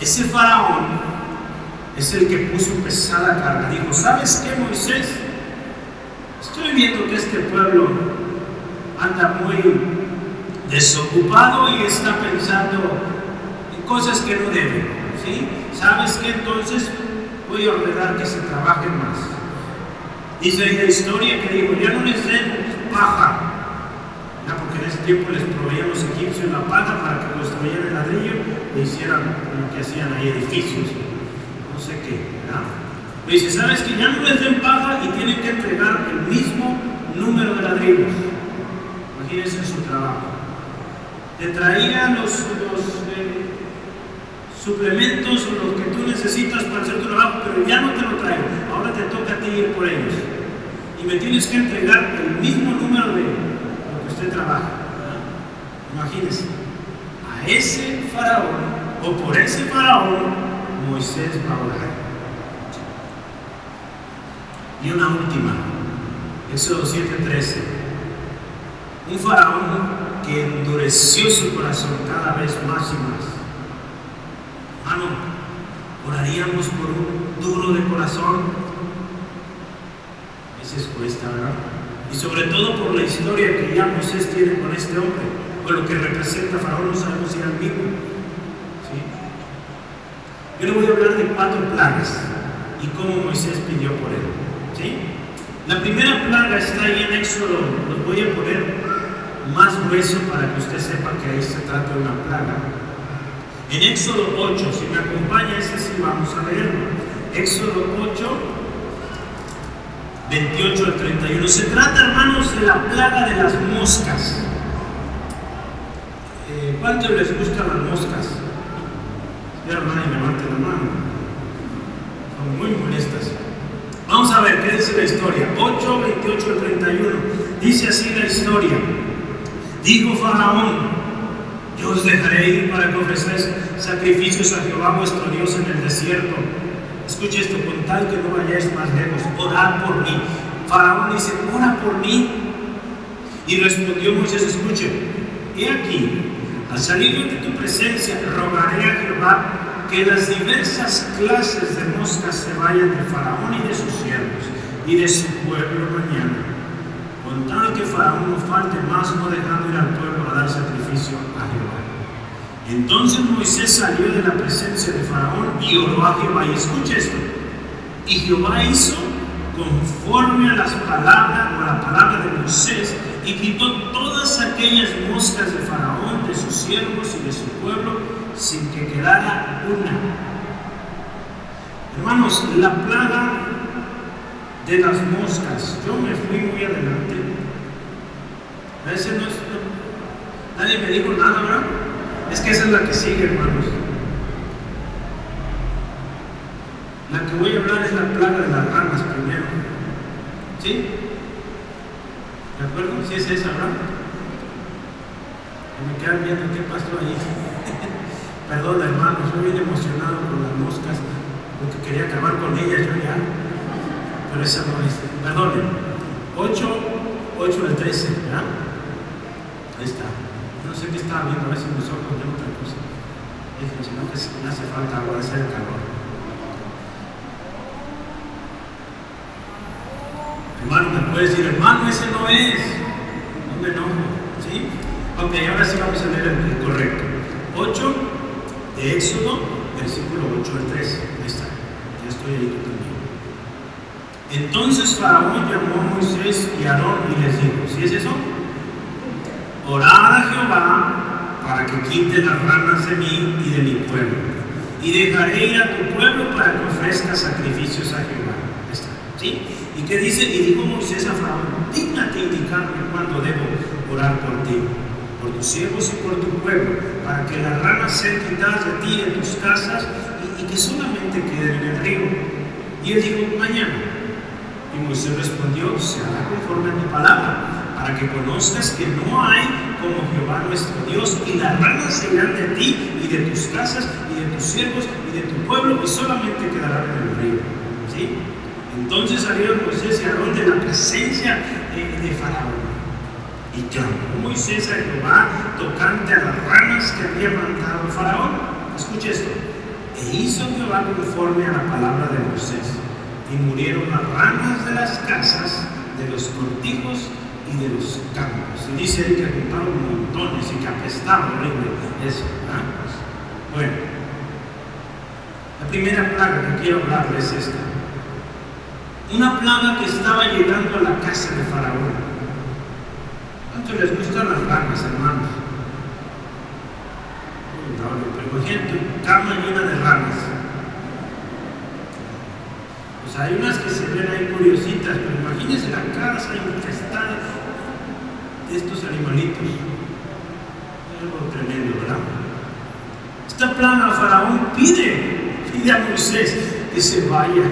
Ese faraón es el que puso pesada carga. Dijo, ¿sabes qué, Moisés? Estoy viendo que este pueblo anda muy desocupado y está pensando en cosas que no deben. ¿sí? ¿Sabes qué? Entonces voy a ordenar que se trabaje más. Dice ahí la historia que dijo, ya no les den paja, ya porque en ese tiempo les proveían los egipcios la paja para que construyeran el ladrillo e hicieran lo que hacían ahí, edificios, no sé qué, ¿verdad? Pero dice, ¿sabes que ya no les den paja y tienen que entregar el mismo número de ladrillos? Imagínense su trabajo. Te traían los, los eh, suplementos o lo que tú necesitas para hacer tu trabajo, pero ya no te lo traigo. Ahora te toca a ti ir por ellos. Y me tienes que entregar el mismo número de lo que usted trabaja. Imagínese, a ese faraón o por ese faraón Moisés orar. Y una última, Éxodo 7:13. Un faraón que endureció su corazón cada vez más y más Hermano, oraríamos por un duro de corazón. A veces cuesta, ¿verdad? Y sobre todo por la historia que ya Moisés tiene con este hombre, o lo que representa Faraón, no sabemos si era el mismo. Yo le voy a hablar de cuatro plagas y cómo Moisés pidió por él. ¿Sí? La primera plaga está ahí en Éxodo, los voy a poner más grueso para que usted sepa que ahí se trata de una plaga. En Éxodo 8, si me acompaña, ese sí vamos a leerlo. Éxodo 8, 28 al 31. Se trata, hermanos, de la plaga de las moscas. Eh, ¿Cuánto les gustan las moscas? Hermana, levante la mano. Son muy molestas. Vamos a ver qué dice la historia. 8, 28 al 31. Dice así la historia. Dijo Faraón, yo os dejaré ir para que ofrecéis sacrificios a Jehová vuestro Dios en el desierto Escuche esto, con tal que no vayáis más lejos, orad por mí. Faraón dice, ora por mí. Y respondió Moisés, escuche, he aquí, al salir de tu presencia, rogaré a Jehová que las diversas clases de moscas se vayan de Faraón y de sus siervos y de su pueblo mañana. Con tal que Faraón no falte más, no dejando ir al pueblo a dar sacrificio a Jehová. Entonces Moisés salió de la presencia de Faraón y oró a Jehová. Y escucha esto. Y Jehová hizo conforme a las palabras o a la palabra de Moisés y quitó todas aquellas moscas de Faraón, de sus siervos y de su pueblo, sin que quedara una. Hermanos, la plaga de las moscas. Yo me fui muy adelante. A veces no, nadie me dijo nada, ¿verdad? Es que esa es la que sigue, hermanos. La que voy a hablar es la plaga de las ranas primero. ¿Sí? ¿De acuerdo? Si es esa, ¿verdad? Me quedan viendo qué pasó ahí. Perdón, hermanos, estoy bien emocionado con las moscas, porque quería acabar con ellas yo ya. Pero esa no es. Perdón. 8, 8 del 13, ¿verdad? Ahí está. No sé qué estaba viendo, a si mis ojos ven otra cosa. Dije, si no, que me hace falta agua, hacer el calor. Hermano, me puede decir, hermano, ese no es. No me enojo. Ok, ahora sí vamos a leer el, correcto. 8 de Éxodo, versículo 8 al 13. Ahí está. Ya estoy ahí también. Entonces Faraón llamó a Moisés y Aarón y les dijo, ¿sí es eso? Orad a Jehová para que quite las ranas de mí y de mi pueblo. Y dejaré ir a tu pueblo para que ofrezca sacrificios a Jehová. Está. ¿Sí? ¿Y qué dice? Y dijo Moisés a Faraón, dígnate indicarme cuándo debo orar por ti, por tus siervos y por tu pueblo, para que las ranas sean quitadas de ti en tus casas y, que solamente queden en el río. Y él dijo, mañana. Y Moisés respondió, se hará conforme a tu palabra para que conozcas que no hay como Jehová nuestro Dios, y las ranas se irán de ti y de tus casas y de tus siervos y de tu pueblo, y solamente quedarán en el río. ¿Sí? Entonces salieron Moisés y Aarón de la presencia de, Faraón. Y clamó Moisés a Jehová tocante a las ranas que había mandado Faraón. Escucha esto. E hizo Jehová conforme a la palabra de Moisés. Y murieron las ranas de las casas, de los cortijos y de los campos. Y dice que juntaron montones y que apestaban horrible eso. Bueno, la primera plaga que quiero hablarles es esta. Una plaga que estaba llegando a la casa de Faraón. ¿Cuánto les gustan las ranas, hermanos? pero imagínate cama llena de ranas. Pues hay unas que se ven ahí curiositas, pero imagínense la casa infestada estos animalitos. Algo tremendo, ¿verdad? Esta plana Faraón pide, pide a Moisés que se vaya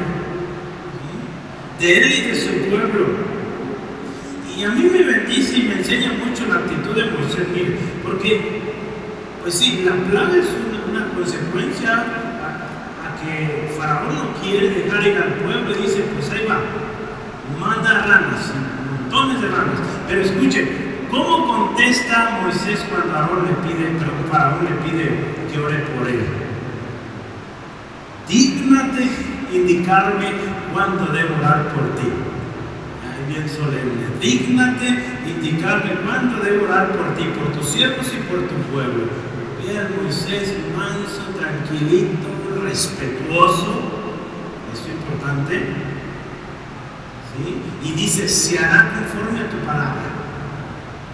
de él y de su pueblo. Y a mí me bendice y me enseña mucho la actitud de Moisés, mire, porque, pues sí, la plaga es una, consecuencia a, que Faraón no quiere dejar ir al pueblo y dice, pues ahí va, manda ranas, montones de ranas. Pero escuchen, ¿Cómo contesta Moisés cuando Aarón le pide, Faraón le pide que ore por él? Dígnate indicarme cuándo debo orar por ti. Bien solemne. Dígnate indicarme cuándo debo orar por ti, por tus siervos y por tu pueblo. Vean Moisés manso, tranquilito, respetuoso. Eso es importante. Y dice, se hará conforme a tu palabra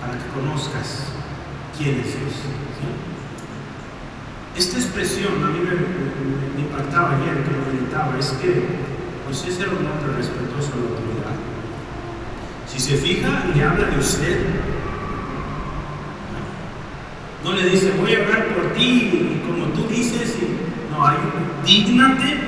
para que conozcas quién es Dios. Esta expresión a mí me, impactaba ayer que lo meditaba, es que Moisés era un hombre respetuoso de la autoridad. Si se fija, le habla de usted. No le dice, voy a hablar por ti, y como tú dices, no, hay dígnate,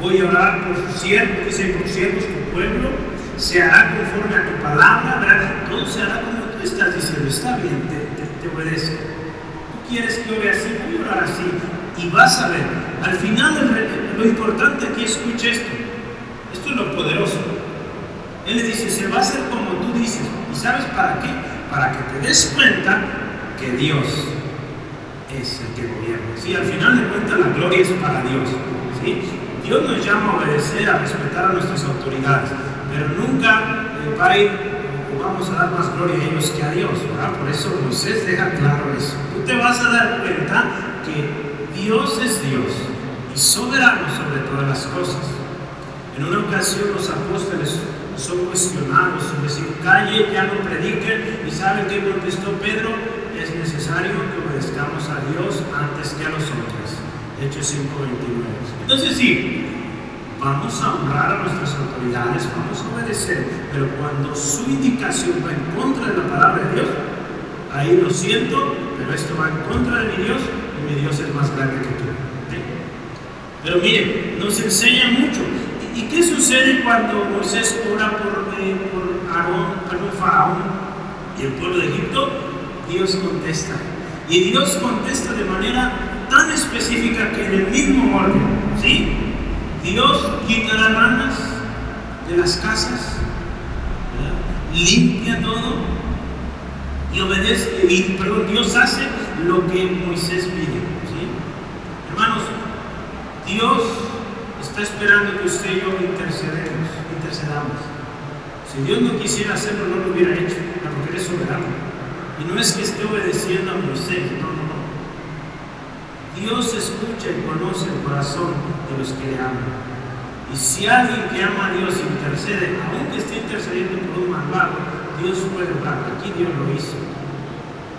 voy a orar por siervos, dice, por siervos tu pueblo, se hará conforme a tu palabra, ¿verdad? todo se hará como tú estás diciendo, está bien, te, te, te obedezco quieres que ore así, voy a orar así. Y vas a ver, al final lo importante aquí escucha esto. Esto es lo poderoso. Él le dice, se va a hacer como tú dices. ¿Y sabes para qué? Para que te des cuenta que Dios es el que gobierna. Sí, al final de cuentas la gloria es para Dios. Dios nos llama a obedecer, a respetar a nuestras autoridades, pero nunca eh, va a ir vamos a dar más gloria a ellos que a Dios. Por eso Moisés deja claro eso. Tú te vas a dar cuenta que Dios es Dios y soberano sobre todas las cosas. En una ocasión los apóstoles son cuestionados, decir, calle, ya no prediquen, y saben que contestó Pedro, es necesario que obedezcamos a Dios antes que a los hombres. Hechos 5.29. Entonces sí, Vamos a honrar a nuestras autoridades, vamos a obedecer, pero cuando su indicación va en contra de la palabra de Dios, ahí lo siento, pero esto va en contra de mi Dios y mi Dios es más grande que tú. Pero miren, nos enseña mucho. ¿Y qué sucede cuando Moisés ora por, eh, por Aarón, perdón, Faraón y el pueblo de Egipto? Dios contesta. Y Dios contesta de manera tan específica que en el mismo orden, ¿sí? Dios quita las ranas de las casas, limpia todo y obedece, y, perdón, Dios hace lo que Moisés pide. Hermanos, Dios esperando que usted y yo intercedemos, intercedamos. Si Dios no quisiera hacerlo, no lo hubiera hecho, porque eres soberano. Y no es que esté obedeciendo a Moisés, no, no, no. Dios escucha y conoce el corazón de los que le aman. Y si alguien que ama a Dios intercede, aunque esté intercediendo por un malvado, Dios puede obrar. Aquí Dios lo hizo.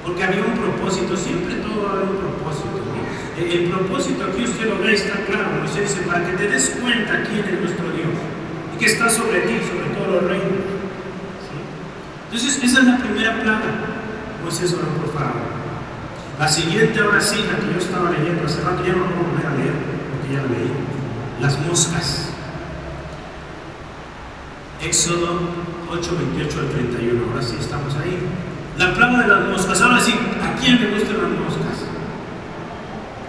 Porque había un propósito, siempre todo va un propósito. El, propósito aquí usted lo ve, está claro. se dice, para que te des cuenta quién es nuestro Dios y que está sobre ti, sobre todos los reinos. Entonces, esa es la primera plaga. Moisés oró por favor. La siguiente, ahora sí, la que yo estaba leyendo hace rato, ya no lo puedo volver a leer, porque ya la leí. Las moscas. Éxodo 8, 28 al 31. Ahora sí estamos ahí. La plaga de las moscas. Ahora sí, ¿a quién le gustan las moscas?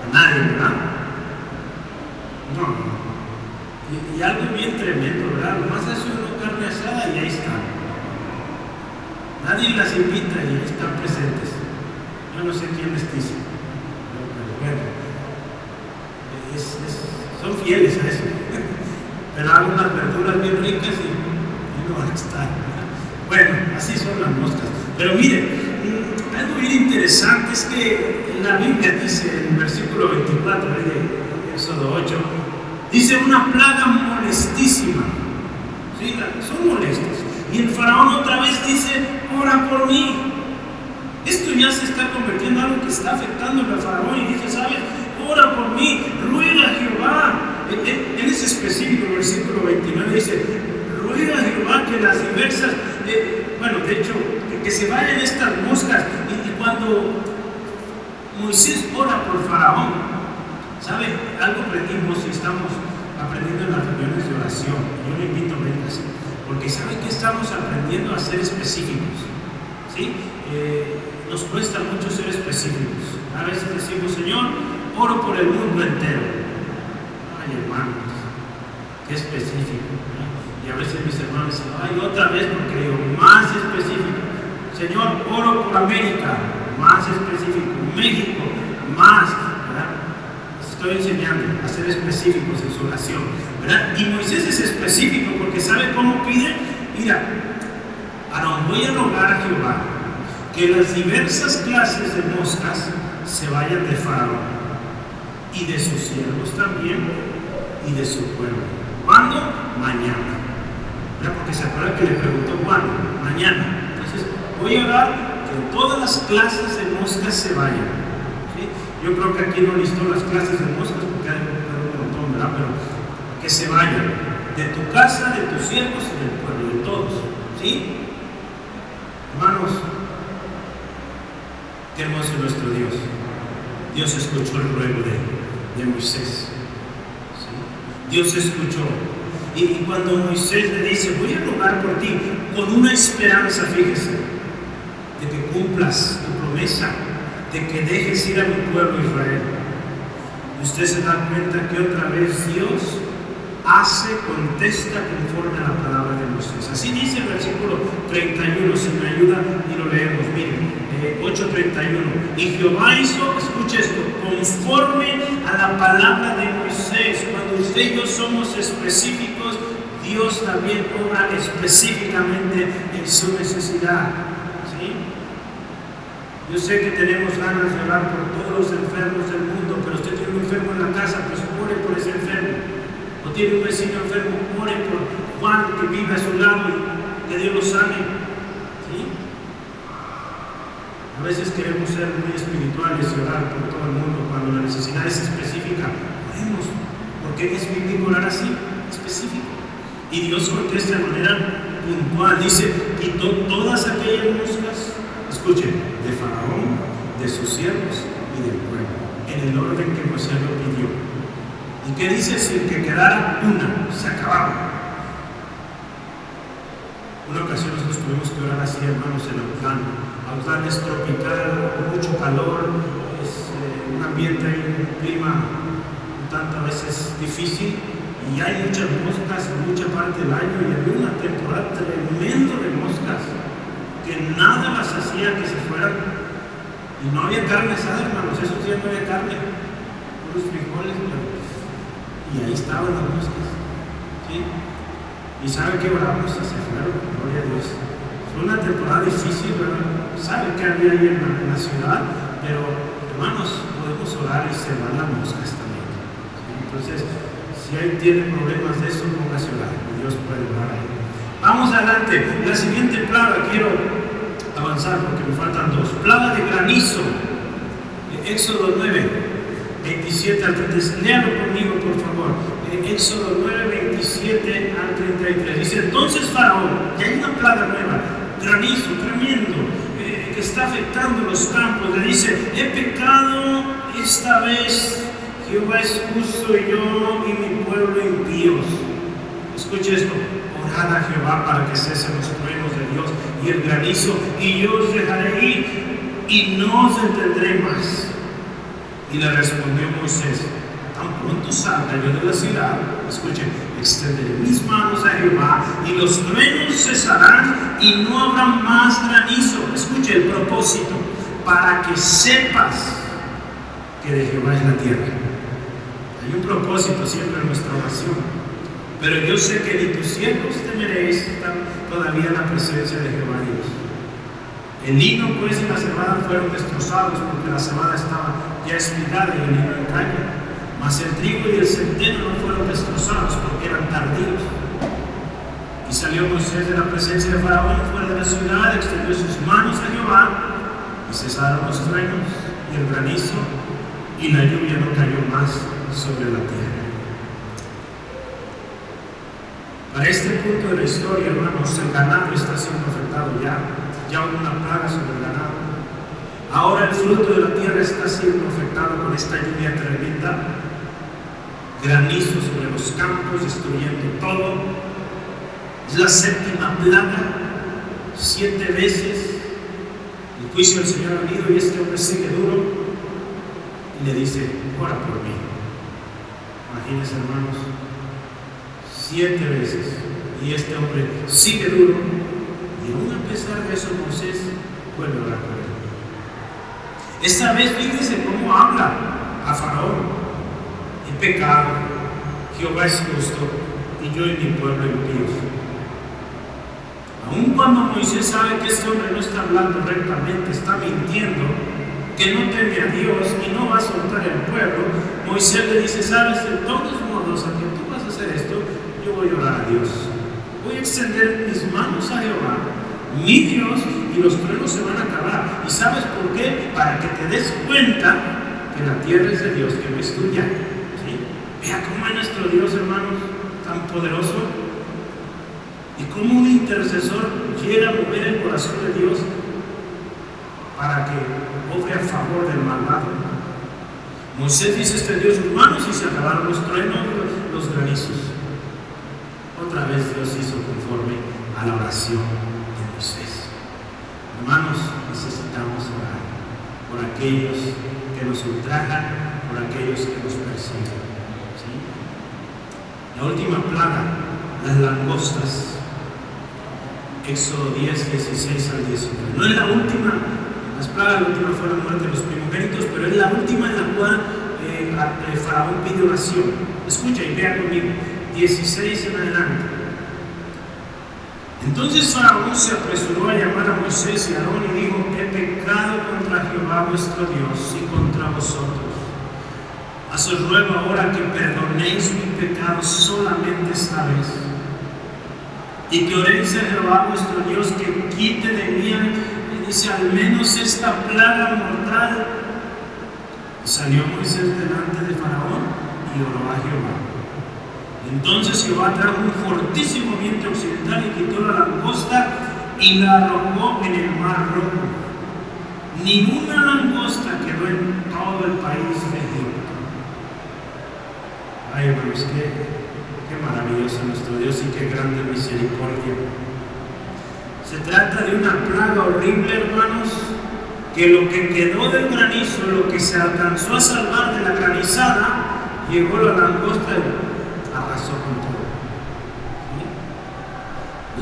A nadie, ¿verdad? No. Y, y algo bien tremendo, ¿verdad? Lo más hace uno carne asada y ahí están. Nadie las invita y están presentes. Yo no sé quién les dice. Pero bueno, son fieles a eso. Pero hay unas verduras bien ricas y, no van a estar. Bueno, así son las moscas. Pero miren, mm, algo bien interesante es que la Biblia dice en el versículo 24 de Éxodo 8, dice una plaga molestísima. ¿Sí? Son molestas. Y el faraón otra vez dice, ora por mí. Esto ya se está convirtiendo en algo que está afectando al faraón y dice, ¿sabes? Ora por mí, ruega a Jehová. En, ese específico versículo 29 dice, ruega a Jehová que las diversas, eh, bueno, de hecho, que, se vayan estas moscas. Y, cuando Moisés ora por faraón, ¿sabe? Algo aprendimos y estamos aprendiendo en las reuniones de oración. Yo le invito a así, porque ¿sabe que estamos aprendiendo a ser específicos? ¿Sí? Eh, nos cuesta mucho ser específicos. A veces decimos, Señor, oro por el mundo entero. Ay, hermanos, qué específico. Y a veces mis hermanos dicen, ay, otra vez porque digo, más específico. Señor, oro por América, más específico. México, más. Estoy enseñando a ser específicos en su oración. ¿verdad? Y Moisés es específico porque sabe cómo pide. Mira, Aarón, voy a rogar a Jehová que las diversas clases de moscas se vayan de Faraón y de sus siervos también y de su pueblo. ¿Cuándo? Mañana. Porque se acuerda que le preguntó cuándo. Mañana. Entonces, voy a dar que todas las clases de moscas se vayan. Yo creo que aquí no listó las clases de moscas porque hay un montón, ¿verdad? Pero que se vayan de tu casa, de tus siervos y del pueblo, de todos. ¿Sí? Hermanos, qué hermoso es nuestro Dios. Dios escuchó el ruego de, de Moisés. Dios escuchó. Y, y cuando Moisés le dice, voy a rogar por ti, con una esperanza, fíjese, de que cumplas tu promesa, de que dejes ir a mi pueblo Israel. Usted se da cuenta que otra vez Dios hace, contesta conforme a la palabra de Moisés. Así dice el versículo 31, si me ayuda y lo leemos. Miren, 8:31. Y Jehová hizo, escuche esto, conforme a la palabra de Moisés. Cuando usted y yo somos específicos, Dios también obra específicamente en su necesidad. ¿sí? Yo sé que tenemos ganas de orar por todos los enfermos del mundo, pero usted tiene un enfermo en la casa, pues ore por ese enfermo o tiene un vecino enfermo, ore por Juan que vive a su lado y que Dios lo sane. ¿Sí? A veces queremos ser muy espirituales y orar por todo el mundo cuando la necesidad es específica. Oremos, porque es bíblico orar así, específico. Y Dios contesta de manera puntual. Dice, quitó todas aquellas moscas, escuchen, de Faraón, de sus siervos y del pueblo, en el orden que Moisés lo pidió. ¿Y qué dice? Sin que quedara una, se acabaron. Una ocasión nosotros tuvimos que orar así, hermanos, en Autlán. Autlán es tropical, mucho calor, es eh, un ambiente, un clima un tanto a veces difícil y hay muchas moscas en mucha parte del año y había una temporada tremenda de moscas que nada las hacía que se fueran y no había carne asada, hermanos, esos días no había carne, unos frijoles, y ahí estaban las moscas. ¿sí? Y sabe que oramos y se fueron, gloria a Dios. Fue una temporada difícil, ¿verdad? Sabe que había ahí en la, ciudad, pero hermanos, podemos orar y se van las moscas también. Entonces, si hay tiene problemas de eso, póngase a orar. Dios puede ahí. Vamos adelante. La siguiente plaga, quiero avanzar porque me faltan dos. Plaga de granizo. Éxodo 9. 27 al 33. Léalo conmigo, por favor. Éxodo 9, 27 al 33. Dice, entonces Faraón, ya hay una plaga nueva, granizo tremendo, eh, que está afectando los campos. Le dice, he pecado esta vez, Jehová es justo y yo y mi pueblo impíos. Escuche esto, orad a Jehová para que cesen los truenos de Dios y el granizo, y yo os dejaré ir y no os detendré más. Y le respondió Moisés, tan pronto salga yo de la ciudad, escuchen, extenderé mis manos a Jehová y los truenos cesarán y no habrá más granizo. Escuche el propósito, para que sepas que de Jehová es la tierra. Hay un propósito siempre en nuestra oración. Pero yo sé que ni tus siervos temeréis todavía la presencia de Jehová Dios. El lino pues y la cebada fueron destrozados porque la cebada estaba ya espigada y el lino en caña. Mas el trigo y el centeno no fueron destrozados porque eran tardíos. Y salió Moisés de la presencia de Faraón fuera de la ciudad, extendió sus manos a Jehová y cesaron los truenos y el granizo y la lluvia no cayó más sobre la tierra. Para este punto de la historia, hermanos, el ganado está siendo afectado ya ya hubo una plaga sobre el ganado. Ahora el fruto de la tierra está siendo afectado con esta lluvia tremenda, granizo sobre los campos, destruyendo todo. Es la séptima plaga, siete veces. El juicio del Señor ha venido y este hombre sigue duro y le dice, ora por mí. Imagínense hermanos, siete veces. Y este hombre sigue duro y aún a pesar de eso, Moisés vuelve a orar por. Esta vez fíjense cómo habla a Faraón. He pecado, Jehová es justo, y yo y mi pueblo impíos. Aun cuando Moisés sabe que este hombre no está hablando rectamente, está mintiendo, que no teme a Dios y no va a soltar el pueblo, Moisés le dice, sabes, de todos modos, a que tú vas a hacer esto, yo voy a orar a Dios. Voy a extender mis manos a Jehová, mi Dios, y los truenos se van a acabar. ¿Y sabes por qué? Para que te des cuenta que la tierra es de Dios, que no es tuya. ¿sí? Vea cómo es nuestro Dios, hermanos, tan poderoso. Y cómo un intercesor llega a mover el corazón de Dios para que obre a favor del malvado. Moisés dice este Dios humanos y se acabaron los truenos, los granizos. Otra vez Dios hizo conforme a la oración de Moisés. Hermanos, necesitamos orar por aquellos que nos ultrajan, por aquellos que nos persiguen. La última plaga, las langostas. Éxodo 10, 16 al 19. No es la última, las plagas, la última fue la muerte de los primogénitos, pero es la última en la cual eh, eh Faraón pide oración. Escucha y vea conmigo. 16 en adelante. Entonces Faraón se apresuró a llamar a Moisés y a Aarón y dijo, he pecado contra Jehová vuestro Dios y contra vosotros. Os ruego ahora que perdonéis mi pecado solamente esta vez y que oréis a Jehová vuestro Dios que quite de mí, dice, al menos esta plaga mortal. Salió Moisés delante de Faraón y oró a Jehová. Entonces Jehová trajo un fortísimo viento occidental y quitó la langosta y la arrojó en el mar rojo. Ninguna langosta quedó en todo el país de Egipto. Ay, hermanos, qué, qué maravilloso nuestro Dios y qué grande misericordia. Se trata de una plaga horrible, hermanos, que lo que quedó del granizo, lo que se alcanzó a salvar de la granizada, llegó la langosta arrasó con todo.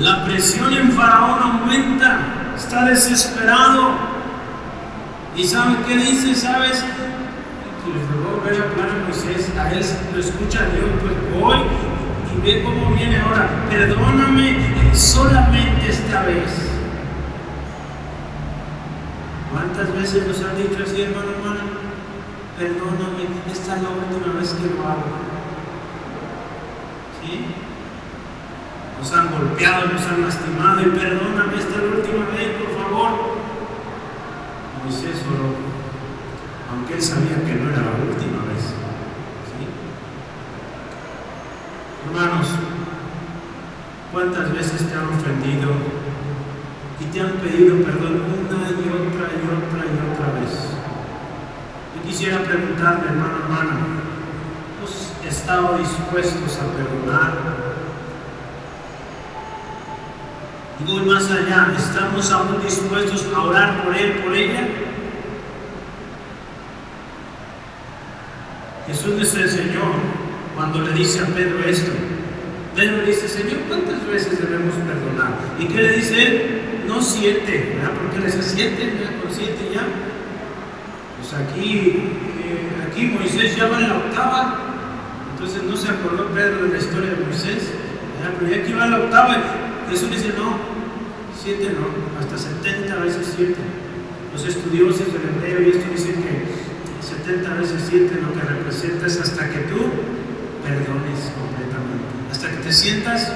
La presión en Faraón aumenta, está desesperado. ¿Y sabe qué dice? ¿Sabes? Que le rogó ver a plan a Moisés, a él lo escucha Dios, pues voy y ve cómo viene ahora. Perdóname solamente esta vez. ¿Cuántas veces nos han dicho así, hermano, hermana? Perdóname, esta es la última vez que lo hago. Nos han golpeado, nos han lastimado y perdóname esta última vez, por favor. Moisés oró, aunque él sabía que no era la última vez. Hermanos, ¿cuántas veces te han ofendido y te han pedido perdón una y otra y otra y otra vez? Yo quisiera preguntarle, hermano, hermana, estado dispuestos a perdonar. Y voy más allá, ¿estamos aún dispuestos a orar por él, por ella? Jesús es el Señor cuando le dice a Pedro esto. Pedro le dice, Señor, ¿cuántas veces debemos perdonar? ¿Y qué le dice él? No siete, ¿verdad? ¿Por qué le dice siete? ¿verdad? Con siete ya. Pues aquí, eh, aquí Moisés ya va en la octava. Entonces no se acordó Pedro de la historia de Moisés, pero ya que iba a la octava, Jesús dice, no, siete no, hasta 70 veces siete. Los estudiosos del hebreo y esto dicen que 70 veces siete lo que representa es hasta que tú perdones completamente, hasta que te sientas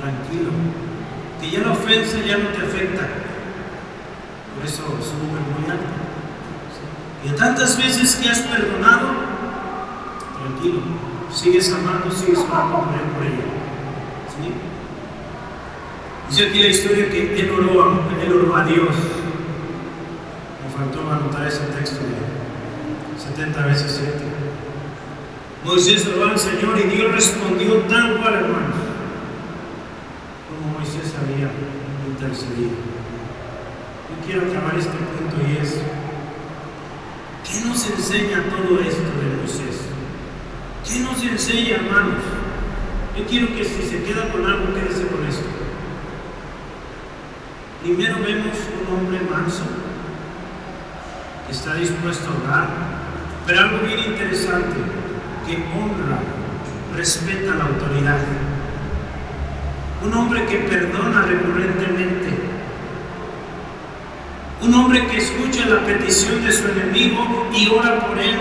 tranquilo, que ya la ofensa ya no te afecta. Por eso sube muy alto. Y tantas veces que has perdonado, tranquilo. Sigues amando, sigues orando por ella. ¿Sí? Dice aquí la historia que él oró, él oró a Dios. Me faltó anotar ese texto de 70 veces 7. Moisés oró al Señor y Dios respondió tal cual, hermanos, como Moisés había intercedido. Yo quiero acabar este punto y es, ¿qué nos enseña todo esto de Moisés? ¿Qué nos enseña, hermanos? Yo quiero que si se queda con algo, quédese con esto. Primero vemos un hombre manso que está dispuesto a orar, pero algo bien interesante, que honra, respeta la autoridad. Un hombre que perdona recurrentemente. Un hombre que escucha la petición de su enemigo y ora por él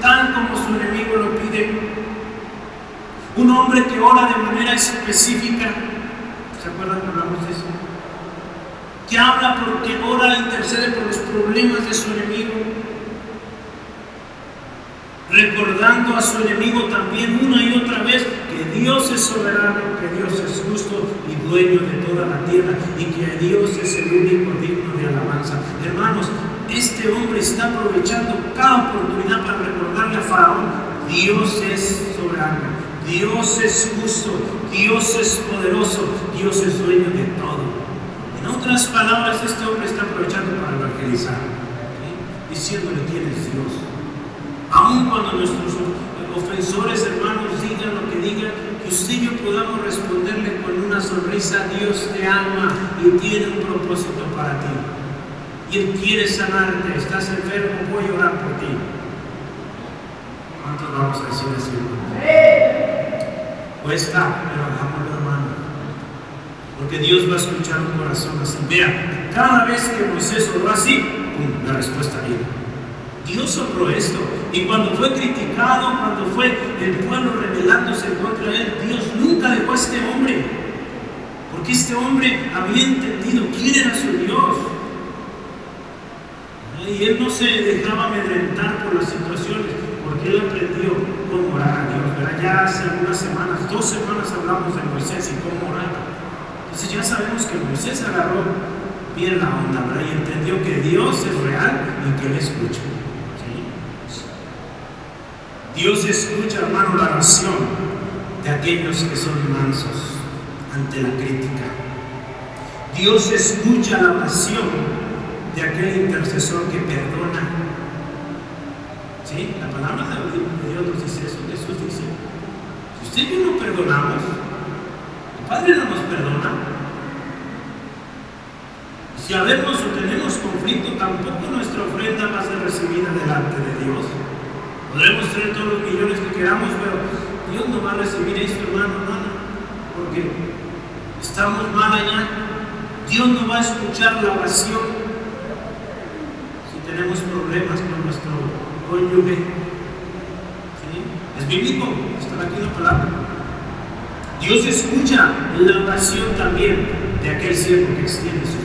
tal como su enemigo lo pide. Un hombre que ora de manera específica. ¿Se acuerdan que hablamos de eso? Que habla porque ora, intercede por los problemas de su enemigo. Recordando a su enemigo también una y otra vez que Dios es soberano, que Dios es justo y dueño de toda la tierra y que Dios es el único digno de alabanza. Hermanos, este hombre está aprovechando cada oportunidad para recordarle a Faraón, Dios es soberano, Dios es justo, Dios es poderoso, Dios es dueño de todo. En otras palabras, este hombre está aprovechando para evangelizar, diciéndole quién es Dios. Aun cuando nuestros ofensores, hermanos, digan lo que digan, que usted y yo podamos responderle con una sonrisa, Dios te ama y tiene un propósito para ti. Y Él quiere sanarte, estás enfermo, voy a orar por ti. ¿Cuántos vamos a decir así? Cuesta, pero hagámoslo hermano. Porque Dios va a escuchar un corazón así. Vea, cada vez que Moisés oró así, ¡pum! la respuesta viene. Dios honró esto. Y cuando fue criticado, cuando fue el pueblo rebelándose contra él, Dios nunca dejó a este hombre. Porque este hombre había entendido quién era su Dios. Y él no se dejaba amedrentar por las situaciones, porque él aprendió cómo orar a Dios. Ya hace algunas semanas, dos semanas hablamos de Moisés y cómo orar. Entonces ya sabemos que Moisés agarró bien la onda, ¿verdad? Y entendió que Dios es real y que Él escucha. Dios escucha, hermano, la oración de aquellos que son mansos ante la crítica. Dios escucha la oración de aquel intercesor que perdona. ¿Sí? La palabra de Dios nos dice eso. Jesús dice, si usted y yo no perdonamos, el Padre no nos perdona. Si habemos o tenemos conflicto, tampoco nuestra ofrenda va a ser recibida delante de Dios. Podremos tener todos los millones que queramos, pero Dios no va a recibir esto, hermano, hermana, porque estamos mal allá. Dios no va a escuchar la oración si tenemos problemas con nuestro cónyuge. ¿Sí? Es bíblico, está aquí la palabra. Dios escucha la oración también de aquel siervo que extiende Padre.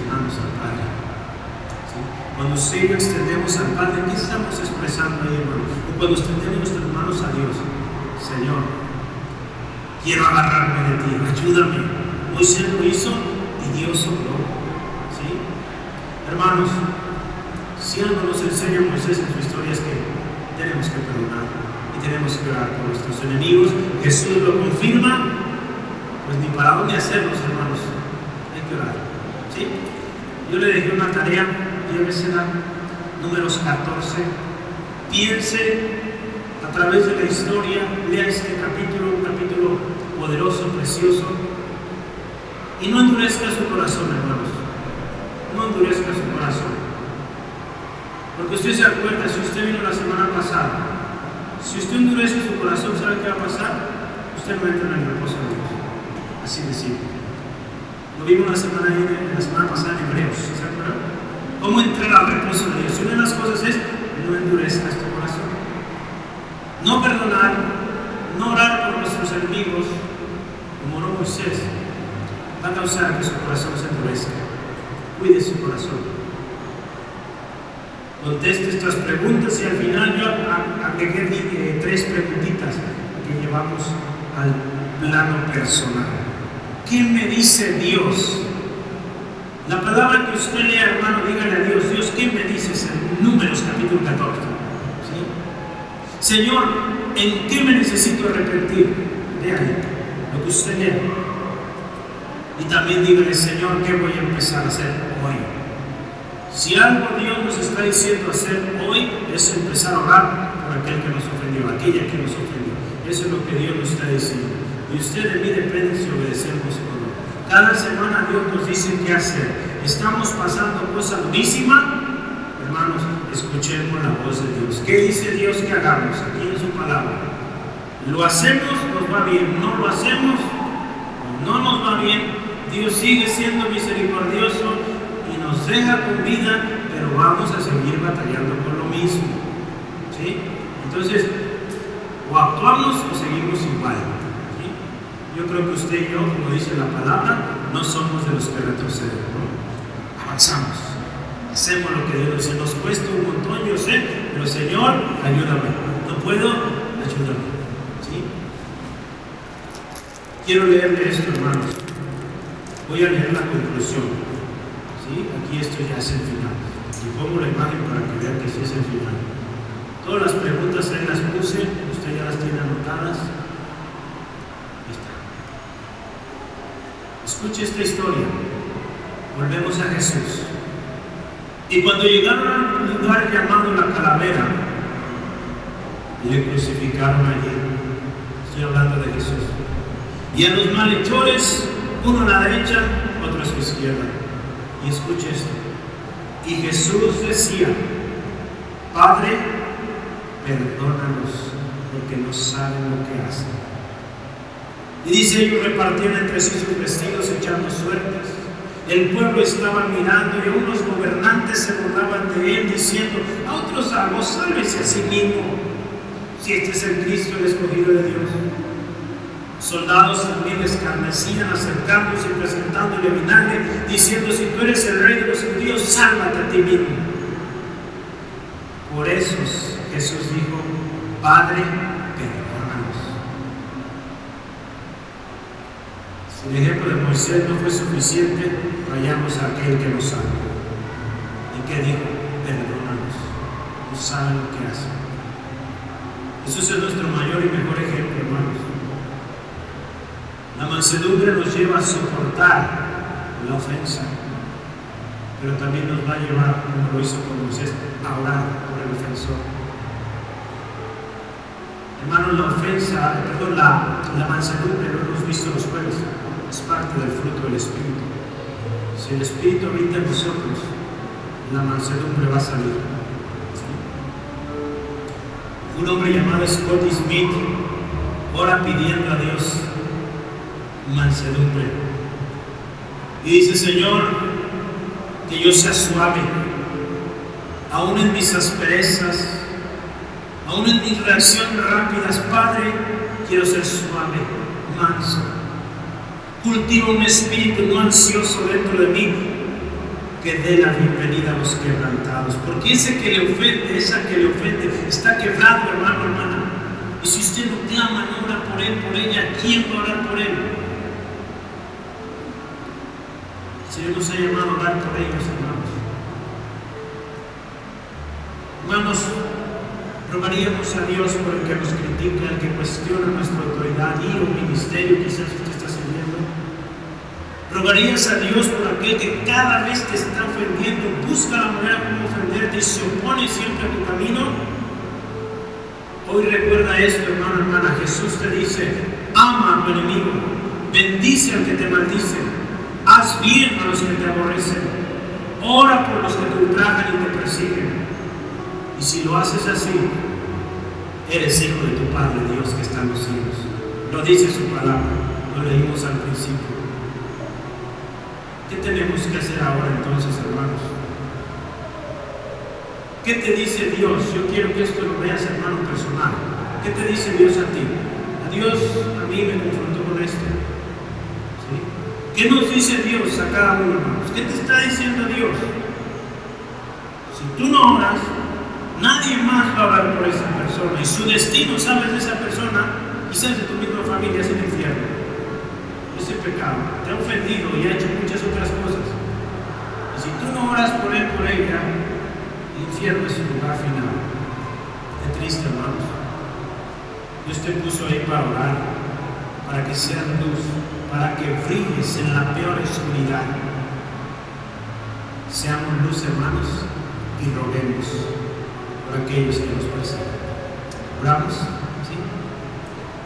Cuando yo extendemos al Padre, ¿qué estamos expresando ahí, hermano? O cuando extendemos nuestras manos a Dios, Señor, quiero agarrarme de ti, ayúdame. Moisés lo hizo y Dios obró. ¿Sí? Hermanos, si algo nos enseña Moisés en su historia es que tenemos que perdonar y tenemos que orar por nuestros enemigos. Jesús lo confirma, pues ni para dónde hacerlos, hermanos. Hay que orar. ¿Sí? Yo le dejé una tarea números 14, piense a través de la historia, lea este capítulo, un capítulo poderoso, precioso, y no endurezca su corazón, hermanos, no endurezca su corazón. Porque usted se acuerda, si usted vino la semana pasada, si usted endurece su corazón, ¿sabe qué va a pasar? Usted no entra en el reposo de Dios. Así de simple. Lo vimos la semana, la semana pasada en Hebreos, ¿se acuerdan? ¿Cómo entrar al reposo de Dios? Una de las cosas es no endurezcas tu corazón. No perdonar, no orar por nuestros enemigos, como oró Moisés, va a causar que su corazón se endurezca. Cuide su corazón. Conteste estas preguntas y al final yo agregué eh, tres preguntitas que llevamos al plano personal. ¿Qué me dice Dios la palabra que usted lea, hermano, dígale a Dios, Dios, ¿qué me dices en Números capítulo 14? Señor, ¿en qué me necesito arrepentir? ahí lo que usted lea. Y también dígale, Señor, ¿qué voy a empezar a hacer hoy? Si algo Dios nos está diciendo hacer hoy es empezar a orar por aquel que nos ofendió, aquella que nos ofendió. Eso es lo que Dios nos está diciendo. Y usted de mí depende si obedecemos. Cada semana Dios nos dice qué hacer. Estamos pasando cosas durísimas. Hermanos, escuchemos la voz de Dios. ¿Qué dice Dios que hagamos? Aquí en su palabra. Lo hacemos, nos va bien. No lo hacemos, no nos va bien. Dios sigue siendo misericordioso y nos deja con vida, pero vamos a seguir batallando por lo mismo. ¿Sí? Entonces, o actuamos o seguimos igual. Yo creo que usted y yo, como dice la palabra, no somos de los que retroceden. Avanzamos. Hacemos lo que Dios dice. Nos cuesta un montón, yo sé, pero Señor, ayúdame. No puedo, ayúdame. ¿Sí? Quiero leerle esto, hermanos. Voy a leer la conclusión. ¿Sí? Aquí esto ya es el final. Y pongo la imagen para que vean que sí es el final. Todas las preguntas ahí las puse, usted ya las tiene anotadas. Ahí está. Escuche esta historia. Volvemos a Jesús. Y cuando llegaron a un lugar llamado la calavera, le crucificaron allí. Estoy hablando de Jesús. Y a los malhechores, uno a la derecha, otro a su izquierda. Y escuche esto. Y Jesús decía, Padre, perdónanos porque no saben lo que hacen. Y dice, ellos repartían entre sí sus vestidos echando suertes. El pueblo estaba mirando y unos gobernantes se burlaban de él diciendo, a otros algo, sálvese a sí mismo, si este es el Cristo, el escogido de Dios. Soldados también escarnecían acercándose y presentándole vinagre, diciendo, si tú eres el rey de los judíos, sálvate a ti mismo. Por eso Jesús dijo, Padre, Si el ejemplo de Moisés no fue suficiente, vayamos a aquel que nos salva. ¿Y qué dijo? Perdónanos. No saben lo que hacen. Jesús es nuestro mayor y mejor ejemplo, hermanos. La mansedumbre nos lleva a soportar la ofensa, pero también nos va a llevar, como lo hizo con Moisés, a orar por el ofensor. Hermanos, la ofensa, perdón, la, la mansedumbre lo hemos visto los jueves es parte del fruto del Espíritu. Si el Espíritu habita en nosotros, la mansedumbre va a salir. Un hombre llamado Scott Smith ora pidiendo a Dios mansedumbre. Y dice, Señor, que yo sea suave, aún en mis asperezas, aún en mis reacciones rápidas, Padre, quiero ser suave, manso Cultiva un espíritu no ansioso dentro de mí que dé la bienvenida a los quebrantados. Porque ese que le ofende, esa que le ofende, está quebrado, hermano, hermana. Y si usted no te ama, no ora por él, por ella, ¿quién va a orar por él? El Señor nos ha llamado a orar por ellos, hermanos. Hermanos, rogaríamos a Dios por el que nos critica, el que cuestiona nuestra autoridad y o ministerio, quizás Rogarías a Dios por aquel que cada vez te está ofendiendo, busca la manera como ofenderte y se opone siempre a tu camino. Hoy recuerda esto, hermano, hermana. Jesús te dice, ama a tu enemigo, bendice al que te maldice, haz bien a los que te aborrecen, ora por los que te ultrajan y te persiguen. Y si lo haces así, eres hijo de tu Padre Dios que está en los cielos. Lo dice su palabra, lo leímos al principio. ¿Qué tenemos que hacer ahora entonces, hermanos? ¿Qué te dice Dios? Yo quiero que esto lo veas, hermano, personal. ¿Qué te dice Dios a ti? A Dios a mí me confrontó con esto. ¿Qué nos dice Dios a cada uno, hermanos? ¿Qué te está diciendo Dios? Si tú no oras, nadie más va a orar por esa persona. Y su destino, sabes, de esa persona, quizás de tu misma familia, infierno ese pecado, te ha ofendido y ha hecho muchas otras cosas. Y si tú no oras por él, por ella, el infierno es su lugar final. Qué triste, hermanos. Dios te puso ahí para orar, para que seas luz, para que brilles en la peor oscuridad. Seamos luz, hermanos, y roguemos por aquellos que nos persiguen. Oramos, ¿sí?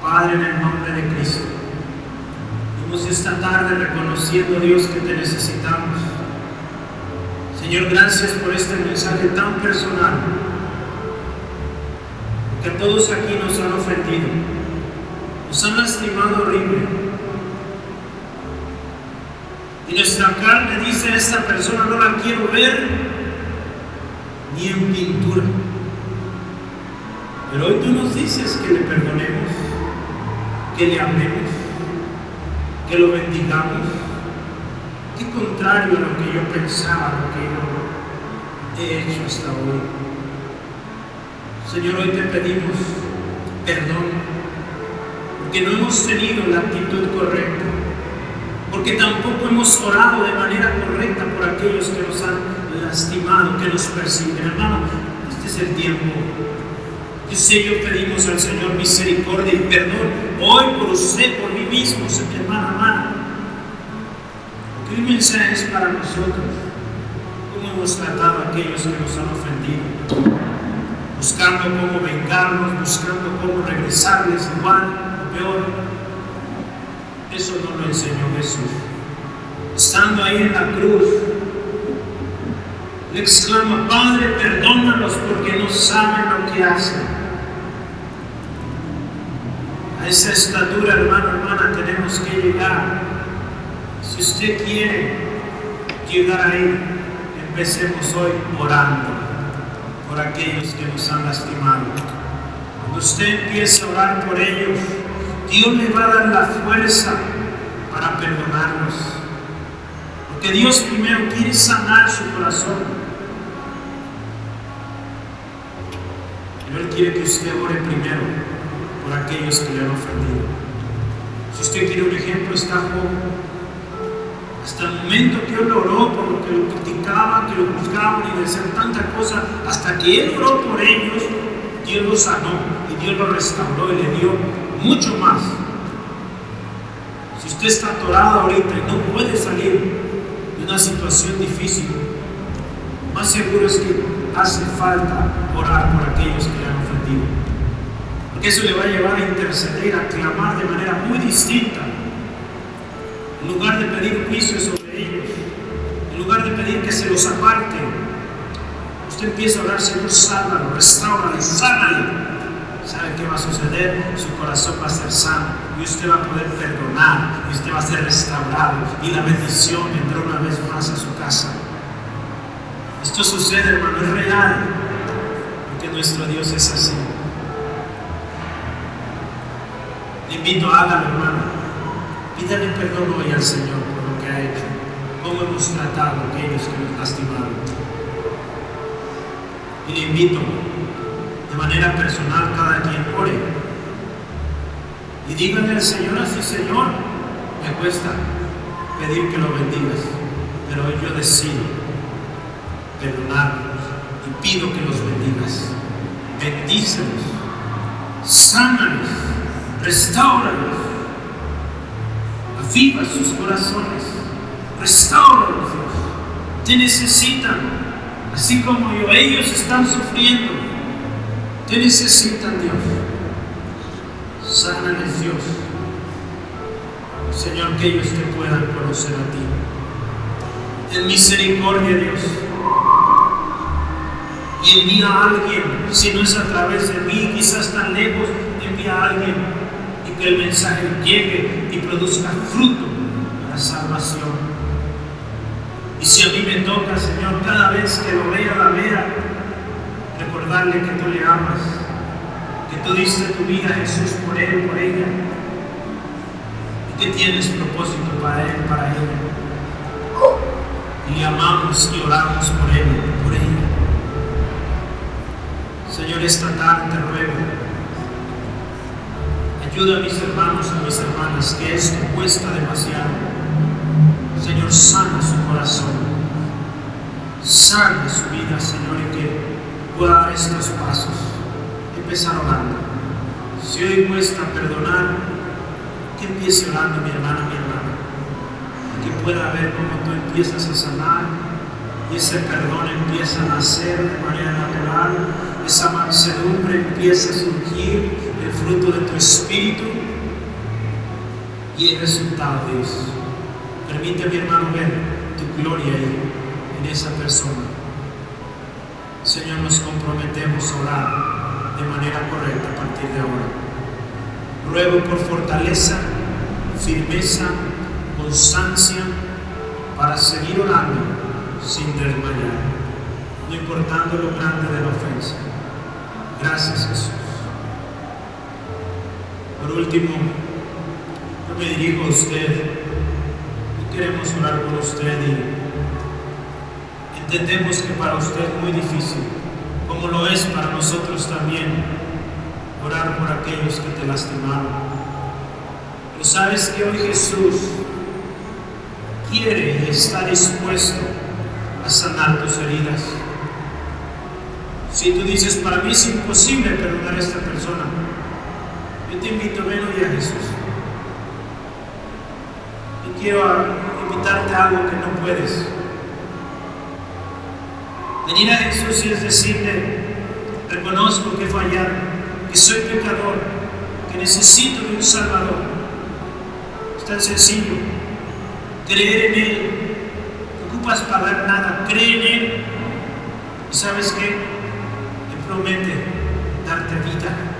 Padre, en el nombre de Cristo esta tarde reconociendo, Dios, que te necesitamos. Señor, gracias por este mensaje tan personal, que todos aquí nos han ofendido, nos han lastimado horrible. Y nuestra carne dice, esta persona no la quiero ver ni en pintura. Pero hoy tú nos dices que le perdonemos, que le amemos que lo bendigamos. Qué contrario a lo que yo pensaba, lo que yo he hecho hasta hoy. Señor, hoy te pedimos perdón, porque no hemos tenido la actitud correcta, porque tampoco hemos orado de manera correcta por aquellos que nos han lastimado, que nos persiguen. Hermano, este es el tiempo. Yo pedimos al Señor misericordia y perdón hoy por usted, por mí mismo, hermana. Porque un mensaje es para nosotros. ¿Cómo hemos tratado a aquellos que nos han ofendido? Buscando cómo vengarnos, buscando cómo regresarles igual o peor. Eso no lo enseñó Jesús. Estando ahí en la cruz, le exclama, Padre, perdónalos porque no saben lo que hacen. A esa estatura, hermano, hermana, tenemos que llegar. Si usted quiere llegar ahí, empecemos hoy orando por aquellos que nos han lastimado. Cuando usted empiece a orar por ellos, Dios le va a dar la fuerza para perdonarlos. Porque Dios primero quiere sanar su corazón. Él quiere que usted ore primero por aquellos que le han ofendido. Si usted quiere un ejemplo, está Job. Hasta el momento que él oró por lo que lo criticaban, que lo buscaban y decían tanta cosa, hasta que él oró por ellos, Dios lo sanó y Dios lo restauró y le dio mucho más. Si usted está atorado ahorita y no puede salir de una situación difícil, más seguro es que hace falta orar por aquellos que le han ofendido. Eso le va a llevar a interceder, a clamar de manera muy distinta. En lugar de pedir juicio sobre ellos, en lugar de pedir que se los aparte, usted empieza a orar, Señor, sálvalo, restaurale, sánale. ¿Sabe qué va a suceder? Su corazón va a ser sano y usted va a poder perdonar y usted va a ser restaurado y la bendición vendrá una vez más a su casa. Esto sucede, hermano, es real, porque nuestro Dios es así. Le invito hágalo, hermano. Pídale perdón hoy al Señor por lo que ha hecho, cómo hemos tratado a aquellos que nos lastimaron. Y le invito de manera personal cada quien ore. Y dígale al Señor así, Señor, me cuesta pedir que lo bendigas, pero hoy yo decido perdonarlos y pido que los bendigas. Bendícelos, sánalos, restauralos, aviva sus corazones, restauralos, Dios. Te necesitan, así como yo, ellos están sufriendo, te necesitan, Dios. Sánales, Dios. Señor, que ellos te puedan conocer a ti. En misericordia, Dios y envía a alguien, si no es a través de mí, quizás tan lejos, envía a alguien que el mensaje llegue y produzca fruto para salvación. Y si a mí me toca, Señor, cada vez que lo vea, la vea, recordarle que tú le amas, que tú diste tu vida, Jesús, por él, por ella, y que tienes propósito para él, para ella. Y le amamos y oramos por él, por ella. Señor, esta tarde te ruego, ayuda a mis hermanos y a mis hermanas, que esto cuesta demasiado. Señor, sana su corazón, sana su vida, Señor, y que pueda dar estos pasos. Empezar orando. Si hoy cuesta perdonar, que empiece orando mi hermana, mi hermana. Que pueda ver cómo tú empiezas a sanar y ese perdón empieza a nacer de manera natural esa mansedumbre empieza a surgir, fruto de tu espíritu y el resultado de eso. Permite a mi hermano ver tu gloria ahí, en esa persona. Señor, nos comprometemos a orar de manera correcta a partir de ahora. Ruego por fortaleza, firmeza, constancia para seguir orando sin desmayar, no importando lo grande de la ofensa. Gracias Jesús. Por último, yo me dirijo a usted. Queremos orar por usted y entendemos que para usted es muy difícil, como lo es para nosotros también, orar por aquellos que te lastimaron. Pero sabes que hoy Jesús quiere y está dispuesto a sanar tus heridas. Si tú dices, para mí es imposible perdonar a esta persona, yo te invito, ven hoy a Jesús. Y quiero invitarte a algo que no puedes. Venir a Jesús y es decirle, reconozco que he fallado, que soy pecador, que necesito de un Salvador. Es tan sencillo. Creer en Él. No ocupas pagar nada. Cree en Él. ¿Y sabes qué? Te promete darte vida.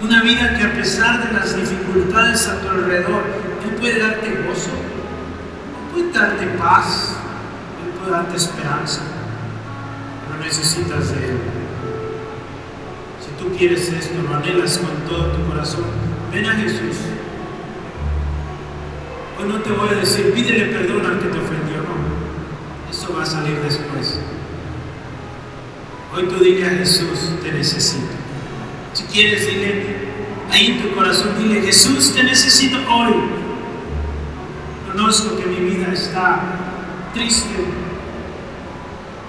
Una vida que a pesar de las dificultades a tu alrededor, Él puede darte gozo. Él puede darte paz. Él puede darte esperanza. No necesitas de Él. Si tú quieres esto, lo anhelas con todo tu corazón, ven a Jesús. Hoy no te voy a decir, pídele perdón al que te ofendió, no. Eso va a salir después. Hoy tú dile a Jesús, te necesito. Si quieres, dile ahí en tu corazón, dile, Jesús, te necesito hoy. Conozco que mi vida está triste,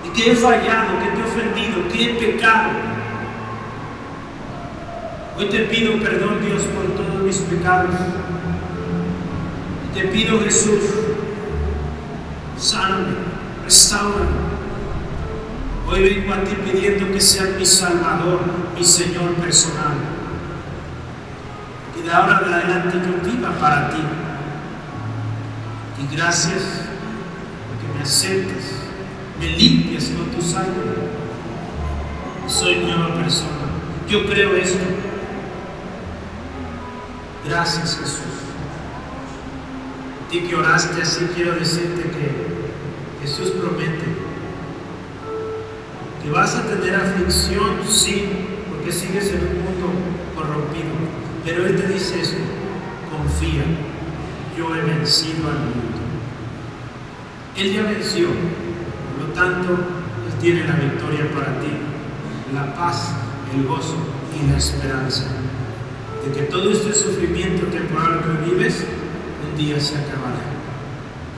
y que he fallado, que te he ofendido, que he pecado. Hoy te pido perdón, Dios, por todos mis pecados. Te pido, Jesús, sáname, restaurame. Hoy vengo a ti pidiendo que seas mi Salvador, mi Señor personal. Y de ahora en adelante yo viva para ti. Y gracias porque me aceptas me limpias con tu sangre. Soy nueva persona. Yo creo esto. Gracias Jesús. Y que oraste así, quiero decirte que Jesús promete vas a tener aflicción, sí, porque sigues en un mundo corrompido. Pero Él te dice eso, confía, yo he vencido al mundo. Él ya venció, por lo tanto, Él tiene la victoria para ti, la paz, el gozo y la esperanza de que todo este sufrimiento temporal que vives un día se acabará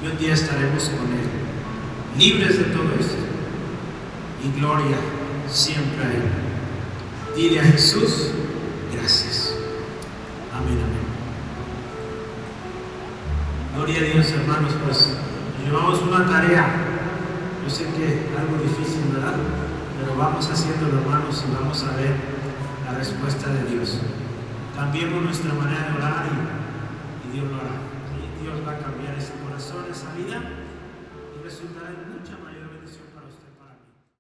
y un día estaremos con Él, libres de todo esto y gloria siempre a Él. Dile a Jesús, gracias. Amén, amén. Gloria a Dios, hermanos, pues llevamos una tarea yo sé que algo difícil, ¿verdad? Pero vamos haciéndolo, hermanos, y vamos a ver la respuesta de Dios. Cambiemos nuestra manera de orar y, Dios lo hará.